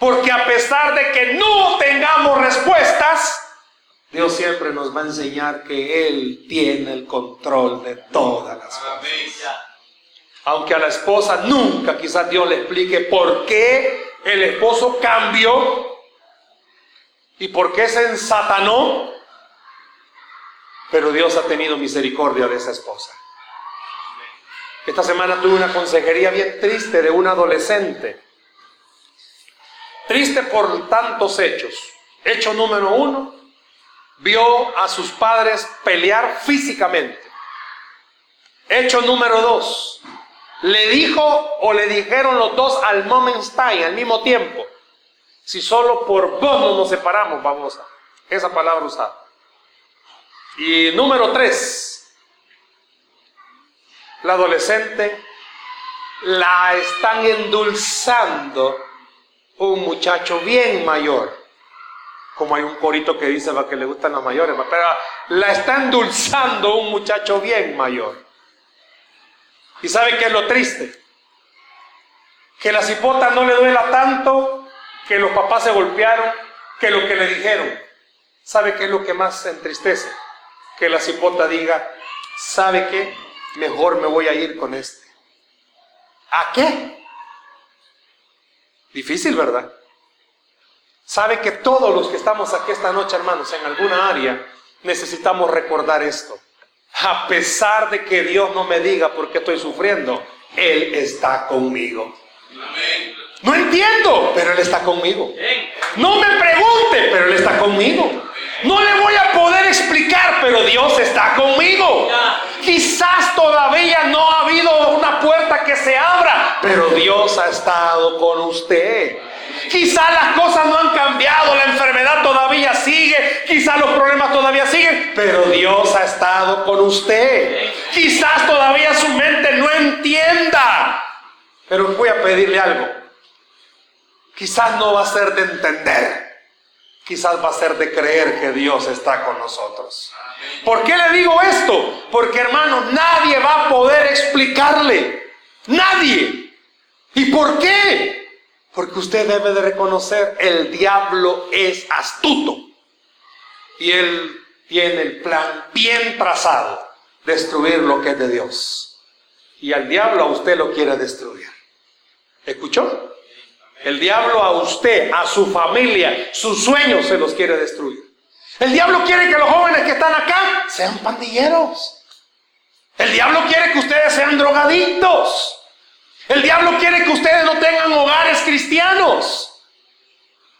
Porque a pesar de que no tengamos respuestas, Dios siempre nos va a enseñar que Él tiene el control de todas las cosas. Aunque a la esposa nunca quizás Dios le explique por qué el esposo cambió y por qué se ensatanó, pero Dios ha tenido misericordia de esa esposa. Esta semana tuve una consejería bien triste de un adolescente. Triste por tantos hechos. Hecho número uno, vio a sus padres pelear físicamente. Hecho número dos, le dijo o le dijeron los dos al time, al mismo tiempo, si solo por vos no nos separamos, vamos a, esa palabra usada. Y número tres, la adolescente la están endulzando un muchacho bien mayor como hay un corito que dice que le gustan las mayores, pero la está endulzando un muchacho bien mayor. ¿Y sabe qué es lo triste? Que la cipota no le duela tanto que los papás se golpearon, que lo que le dijeron. ¿Sabe qué es lo que más entristece? Que la cipota diga, ¿sabe qué? Mejor me voy a ir con este. ¿A qué? Difícil, ¿verdad? Sabe que todos los que estamos aquí esta noche, hermanos, en alguna área, necesitamos recordar esto. A pesar de que Dios no me diga por qué estoy sufriendo, Él está conmigo. No entiendo, pero Él está conmigo. No me pregunte, pero Él está conmigo. No le voy a poder explicar, pero Dios está conmigo. Quizás todavía no ha habido una puerta que se abra, pero Dios ha estado con usted. Quizás las cosas no han cambiado, la enfermedad todavía sigue, quizás los problemas todavía siguen, pero Dios ha estado con usted. Quizás todavía su mente no entienda, pero voy a pedirle algo. Quizás no va a ser de entender, quizás va a ser de creer que Dios está con nosotros. ¿Por qué le digo esto? Porque hermano, nadie va a poder explicarle. Nadie. ¿Y por qué? Porque usted debe de reconocer, el diablo es astuto. Y él tiene el plan bien trazado, destruir lo que es de Dios. Y al diablo a usted lo quiere destruir. ¿Escuchó? El diablo a usted, a su familia, sus sueños se los quiere destruir. El diablo quiere que los jóvenes que están acá sean pandilleros. El diablo quiere que ustedes sean drogadictos. El diablo quiere que ustedes no tengan hogares cristianos.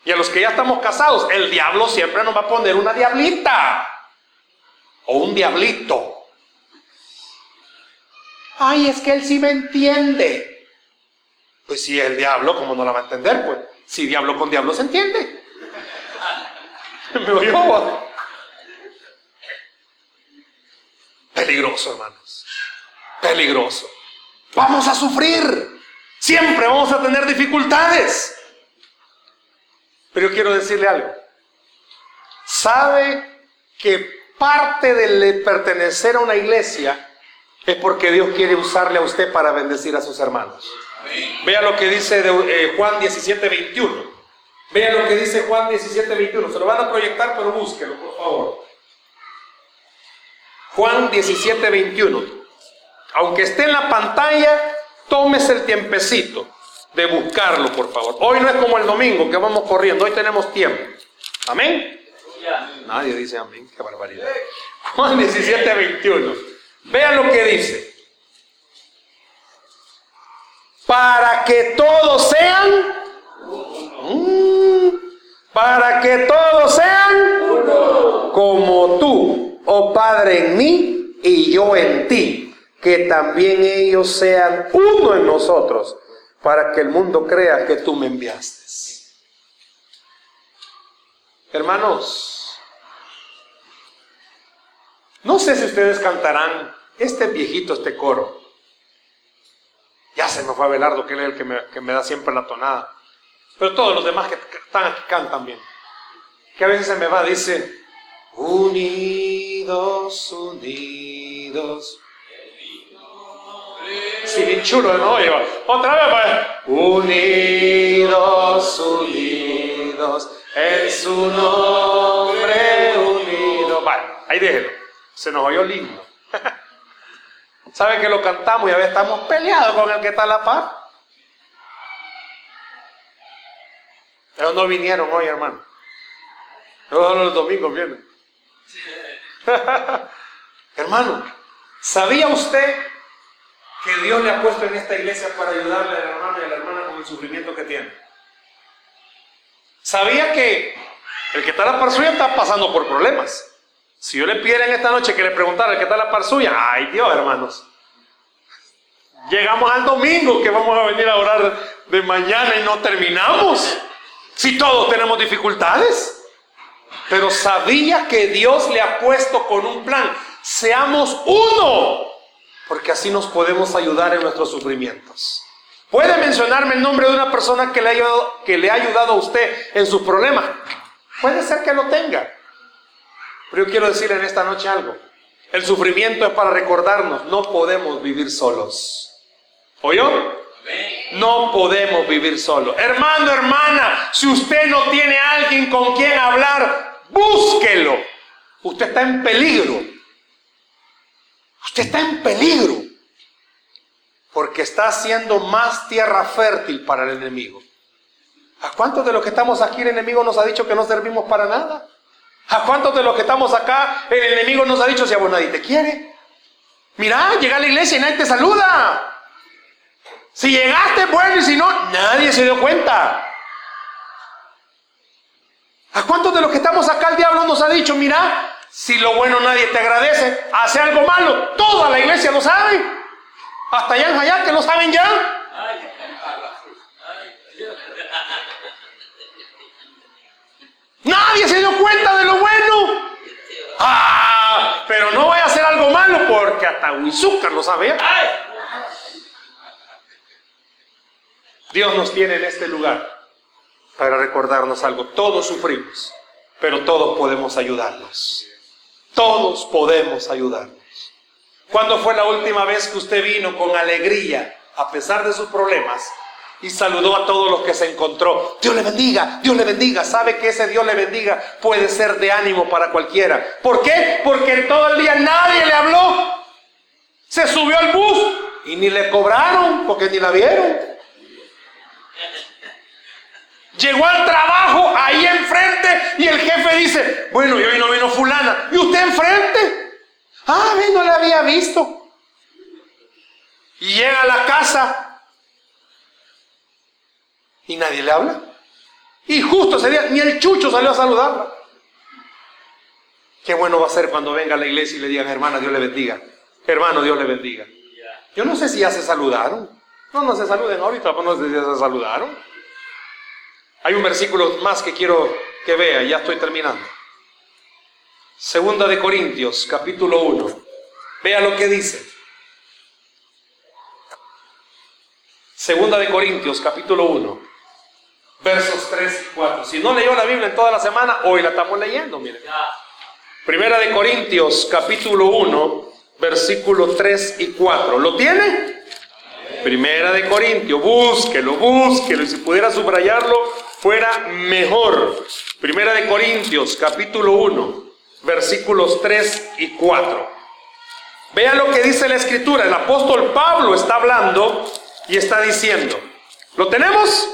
Y a los que ya estamos casados, el diablo siempre nos va a poner una diablita o un diablito. Ay, es que él sí me entiende. Pues si el diablo, ¿cómo no la va a entender? Pues si diablo con diablo se entiende. ¿Me oyó? Peligroso, hermanos. Peligroso. Vamos a sufrir. Siempre vamos a tener dificultades. Pero yo quiero decirle algo. ¿Sabe que parte de pertenecer a una iglesia es porque Dios quiere usarle a usted para bendecir a sus hermanos? Vea lo que dice eh, Juan 17, 21. Vea lo que dice Juan 17, 21. Se lo van a proyectar, pero búsquelo, por favor. Juan 17, 21. Aunque esté en la pantalla, tómese el tiempecito de buscarlo, por favor. Hoy no es como el domingo que vamos corriendo, hoy tenemos tiempo. Amén. Nadie dice amén, qué barbaridad. Juan 17, 21. Vean lo que dice. Para que todos sean, mm, para que todos sean como tú, oh Padre, en mí y yo en ti, que también ellos sean uno en nosotros para que el mundo crea que tú me enviaste. Hermanos, no sé si ustedes cantarán este viejito, este coro. Ya se me fue Abelardo, que es el que me, que me da siempre la tonada. Pero todos los demás que están aquí cantan bien. Que a veces se me va, dice, unidos, unidos, Sí, bien chulo, ¿no? otra vez, pues. Unidos, unidos, en su nombre unido. Vale, ahí déjelo. Se nos oyó lindo. ¿Sabe que lo cantamos y a veces estamos peleados con el que está a la paz? Ellos no vinieron hoy, hermano. Todos los domingos vienen. hermano, ¿sabía usted que Dios le ha puesto en esta iglesia para ayudarle al hermano y a la hermana con el sufrimiento que tiene. Sabía que el que está a la par suya está pasando por problemas. Si yo le pidiera en esta noche que le preguntara el que está a la par suya, ay Dios, hermanos. Llegamos al domingo que vamos a venir a orar de mañana y no terminamos. Si todos tenemos dificultades. Pero sabía que Dios le ha puesto con un plan. Seamos uno porque así nos podemos ayudar en nuestros sufrimientos. ¿Puede mencionarme el nombre de una persona que le, ha ayudado, que le ha ayudado a usted en sus problemas? Puede ser que lo tenga. Pero yo quiero decirle en esta noche algo. El sufrimiento es para recordarnos, no podemos vivir solos. ¿Oyó? No podemos vivir solos. Hermano, hermana, si usted no tiene alguien con quien hablar, búsquelo. Usted está en peligro. Usted está en peligro porque está haciendo más tierra fértil para el enemigo. ¿A cuántos de los que estamos aquí el enemigo nos ha dicho que no servimos para nada? ¿A cuántos de los que estamos acá el enemigo nos ha dicho si a vos nadie te quiere? Mira, llega a la iglesia y nadie te saluda. Si llegaste, bueno, y si no, nadie se dio cuenta. ¿A cuántos de los que estamos acá el diablo nos ha dicho, mira, si lo bueno nadie te agradece, hace algo malo, toda la iglesia lo sabe. Hasta allá en que lo saben ya. Nadie se dio cuenta de lo bueno. Ah, pero no voy a hacer algo malo porque hasta Huizúcar lo sabe. Dios nos tiene en este lugar para recordarnos algo. Todos sufrimos, pero todos podemos ayudarnos. Todos podemos ayudarnos. ¿Cuándo fue la última vez que usted vino con alegría, a pesar de sus problemas, y saludó a todos los que se encontró? Dios le bendiga, Dios le bendiga. ¿Sabe que ese Dios le bendiga puede ser de ánimo para cualquiera? ¿Por qué? Porque todo el día nadie le habló. Se subió al bus y ni le cobraron porque ni la vieron. Llegó al trabajo ahí enfrente y el jefe dice, bueno, y hoy no vino fulana. ¿Y usted enfrente? Ah, no la había visto. Y llega a la casa Y nadie le habla. Y justo ese día, ni el chucho salió a saludarla. Qué bueno va a ser cuando venga a la iglesia y le digan, hermana, Dios le bendiga. Hermano, Dios le bendiga. Yo no sé si ya se saludaron. No, no se saluden ahorita, pero no sé si ya se saludaron. Hay un versículo más que quiero que vea, ya estoy terminando. Segunda de Corintios, capítulo 1. Vea lo que dice. Segunda de Corintios, capítulo 1, versos 3 y 4. Si no leyó la Biblia en toda la semana, hoy la estamos leyendo, miren. Primera de Corintios, capítulo 1, versículo 3 y 4. ¿Lo tiene? Primera de Corintios, búsquelo, búsquelo, y si pudiera subrayarlo, fuera mejor. Primera de Corintios, capítulo 1, versículos 3 y 4. Vean lo que dice la escritura. El apóstol Pablo está hablando y está diciendo, ¿lo tenemos?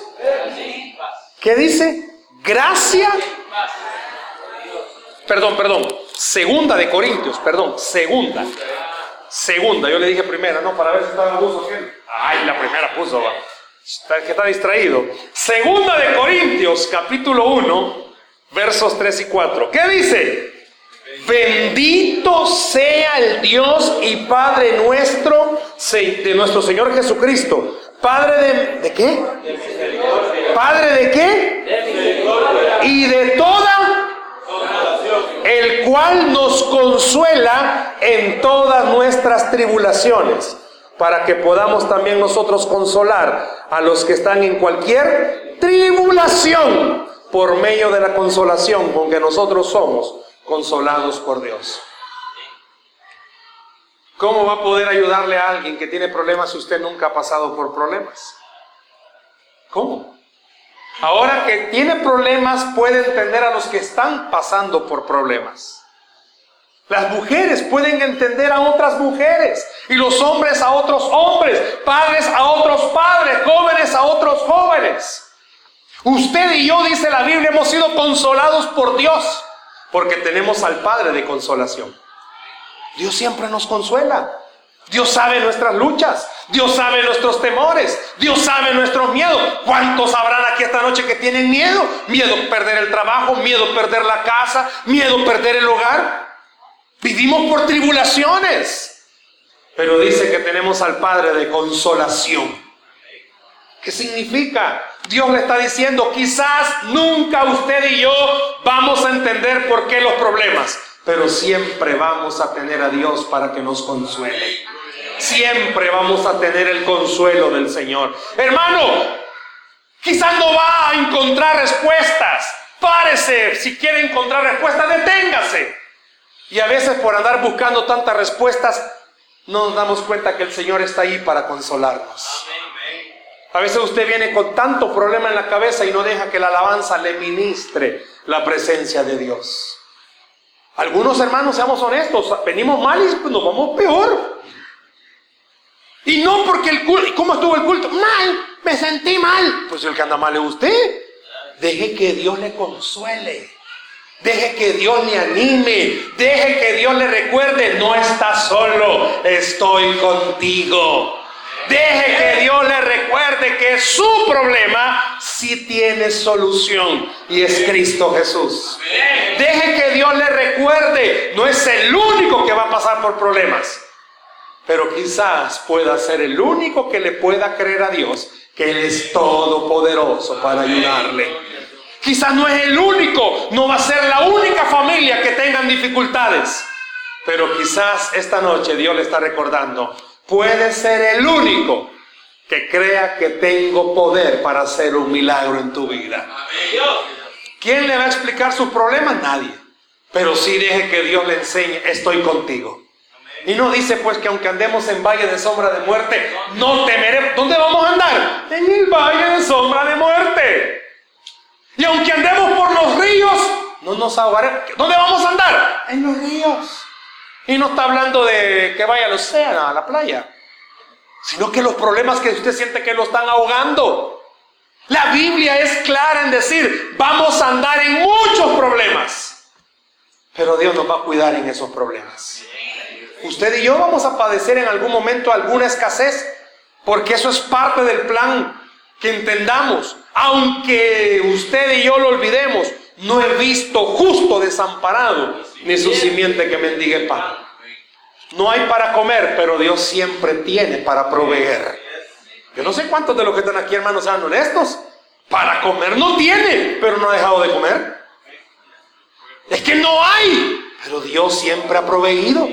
¿Qué dice? Gracia. Perdón, perdón. Segunda de Corintios, perdón, segunda. Segunda, yo le dije primera, no, para ver si estaba puso Ay, la primera puso, va. Que está distraído. Segunda de Corintios, capítulo 1, versos 3 y 4. ¿Qué dice? Bendito sea el Dios y Padre nuestro, de nuestro Señor Jesucristo. Padre de, ¿de qué? Padre de qué? Y de toda el cual nos consuela en todas nuestras tribulaciones, para que podamos también nosotros consolar a los que están en cualquier tribulación por medio de la consolación con que nosotros somos consolados por Dios. ¿Cómo va a poder ayudarle a alguien que tiene problemas si usted nunca ha pasado por problemas? ¿Cómo? Ahora que tiene problemas puede entender a los que están pasando por problemas. Las mujeres pueden entender a otras mujeres y los hombres a otros hombres, padres a otros padres, jóvenes a otros jóvenes. Usted y yo, dice la Biblia, hemos sido consolados por Dios porque tenemos al Padre de consolación. Dios siempre nos consuela. Dios sabe nuestras luchas, Dios sabe nuestros temores, Dios sabe nuestros miedos. ¿Cuántos habrán aquí esta noche que tienen miedo? Miedo perder el trabajo, miedo perder la casa, miedo perder el hogar. Vivimos por tribulaciones, pero dice que tenemos al Padre de consolación. ¿Qué significa? Dios le está diciendo, quizás nunca usted y yo vamos a entender por qué los problemas, pero siempre vamos a tener a Dios para que nos consuele. Siempre vamos a tener el consuelo del Señor. Hermano, quizás no va a encontrar respuestas. Párese, si quiere encontrar respuestas, deténgase. Y a veces por andar buscando tantas respuestas, no nos damos cuenta que el Señor está ahí para consolarnos. A veces usted viene con tanto problema en la cabeza y no deja que la alabanza le ministre la presencia de Dios. Algunos hermanos, seamos honestos, venimos mal y nos vamos peor. Y no porque el culto, ¿cómo estuvo el culto? Mal, me sentí mal. Pues el que anda mal es usted. Deje que Dios le consuele. Deje que Dios le anime. Deje que Dios le recuerde, no estás solo, estoy contigo. Deje que Dios le recuerde que su problema sí tiene solución y es Cristo Jesús. Deje que Dios le recuerde, no es el único que va a pasar por problemas pero quizás pueda ser el único que le pueda creer a Dios que Él es todopoderoso para ayudarle. Quizás no es el único, no va a ser la única familia que tengan dificultades, pero quizás esta noche Dios le está recordando, puede ser el único que crea que tengo poder para hacer un milagro en tu vida. ¿Quién le va a explicar sus problemas? Nadie. Pero sí deje que Dios le enseñe, estoy contigo. Y no dice pues que aunque andemos en valle de sombra de muerte, no temeremos. ¿Dónde vamos a andar? En el valle de sombra de muerte. Y aunque andemos por los ríos, no nos ahogaremos. ¿Dónde vamos a andar? En los ríos. Y no está hablando de que vaya al océano, a la playa, sino que los problemas que usted siente que lo están ahogando. La Biblia es clara en decir, vamos a andar en muchos problemas, pero Dios nos va a cuidar en esos problemas. Usted y yo vamos a padecer en algún momento alguna escasez, porque eso es parte del plan que entendamos, aunque usted y yo lo olvidemos, no he visto justo desamparado, ni su simiente que mendigue pan. No hay para comer, pero Dios siempre tiene para proveer. Yo no sé cuántos de los que están aquí, hermanos, sean honestos. Para comer no tiene, pero no ha dejado de comer. Es que no hay, pero Dios siempre ha proveído.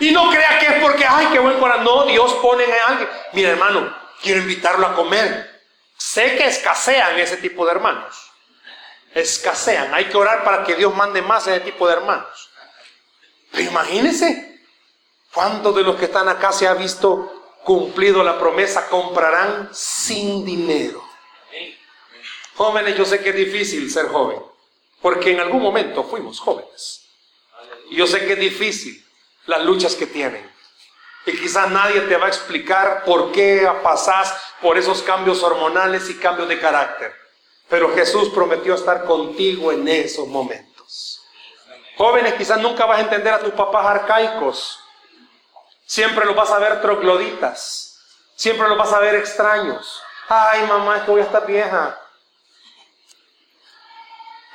Y no crea que es porque, ay, qué buen corazón. No, Dios pone en alguien. Mira, hermano, quiero invitarlo a comer. Sé que escasean ese tipo de hermanos. Escasean. Hay que orar para que Dios mande más ese tipo de hermanos. Pero imagínense, ¿cuántos de los que están acá se ha visto cumplido la promesa comprarán sin dinero? Jóvenes, yo sé que es difícil ser joven, porque en algún momento fuimos jóvenes. Y yo sé que es difícil las luchas que tienen. Y quizás nadie te va a explicar por qué pasás por esos cambios hormonales y cambios de carácter. Pero Jesús prometió estar contigo en esos momentos. Jóvenes, quizás nunca vas a entender a tus papás arcaicos. Siempre los vas a ver trogloditas. Siempre los vas a ver extraños. Ay, mamá, es voy a estar vieja.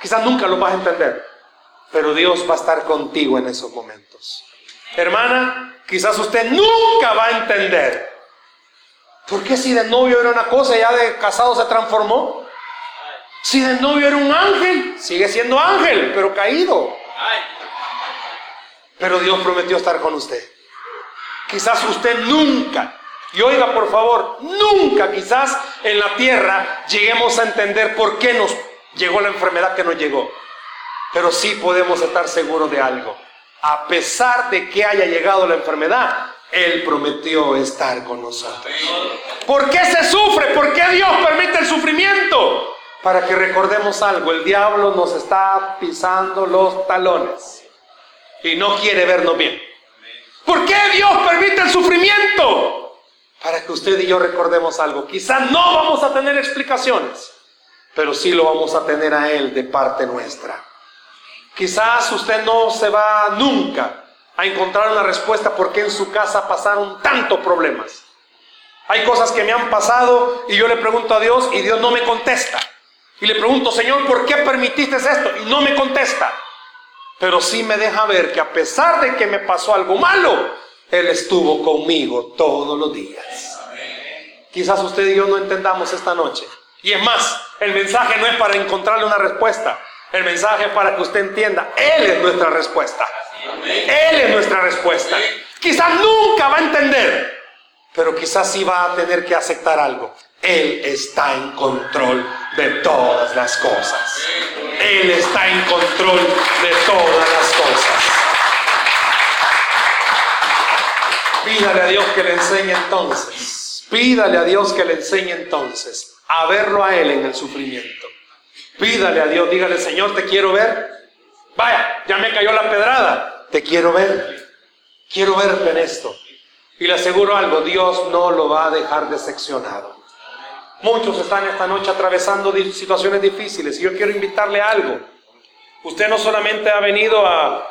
Quizás nunca los vas a entender. Pero Dios va a estar contigo en esos momentos. Hermana, quizás usted nunca va a entender. ¿Por qué si de novio era una cosa ya de casado se transformó? Si de novio era un ángel, sigue siendo ángel, pero caído. Pero Dios prometió estar con usted. Quizás usted nunca, y oiga por favor, nunca quizás en la tierra lleguemos a entender por qué nos llegó la enfermedad que nos llegó. Pero sí podemos estar seguros de algo a pesar de que haya llegado la enfermedad, Él prometió estar con nosotros. ¿Por qué se sufre? ¿Por qué Dios permite el sufrimiento? Para que recordemos algo, el diablo nos está pisando los talones y no quiere vernos bien. ¿Por qué Dios permite el sufrimiento? Para que usted y yo recordemos algo. Quizás no vamos a tener explicaciones, pero sí lo vamos a tener a Él de parte nuestra. Quizás usted no se va nunca a encontrar una respuesta porque en su casa pasaron tantos problemas. Hay cosas que me han pasado y yo le pregunto a Dios y Dios no me contesta. Y le pregunto, Señor, ¿por qué permitiste esto? Y no me contesta. Pero sí me deja ver que a pesar de que me pasó algo malo, Él estuvo conmigo todos los días. Quizás usted y yo no entendamos esta noche. Y es más, el mensaje no es para encontrarle una respuesta. El mensaje para que usted entienda, Él es nuestra respuesta. Él es nuestra respuesta. Quizás nunca va a entender, pero quizás sí va a tener que aceptar algo. Él está en control de todas las cosas. Él está en control de todas las cosas. Pídale a Dios que le enseñe entonces. Pídale a Dios que le enseñe entonces a verlo a Él en el sufrimiento. Pídale a Dios, dígale, Señor, te quiero ver. Vaya, ya me cayó la pedrada. Te quiero ver. Quiero verte en esto. Y le aseguro algo, Dios no lo va a dejar decepcionado. Muchos están esta noche atravesando situaciones difíciles y yo quiero invitarle a algo. Usted no solamente ha venido a,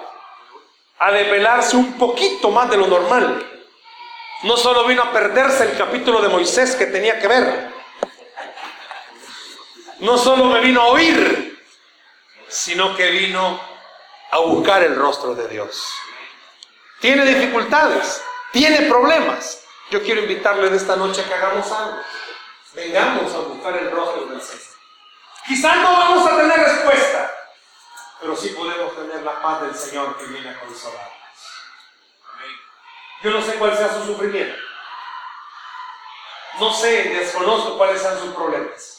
a develarse un poquito más de lo normal. No solo vino a perderse el capítulo de Moisés que tenía que ver no solo me vino a oír, sino que vino a buscar el rostro de Dios. Tiene dificultades, tiene problemas. Yo quiero invitarle en esta noche a que hagamos algo. Vengamos a buscar el rostro del Señor. Quizás no vamos a tener respuesta, pero sí podemos tener la paz del Señor que viene a consolarnos. Yo no sé cuál sea su sufrimiento. No sé, desconozco cuáles sean sus problemas.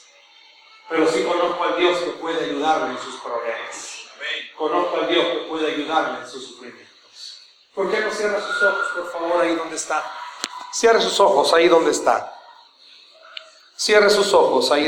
Pero sí conozco al Dios que puede ayudarme en sus problemas. Conozco al Dios que puede ayudarme en sus sufrimientos. ¿Por qué no cierra sus ojos, por favor, ahí donde está? Cierre sus ojos ahí donde está. Cierre sus ojos ahí.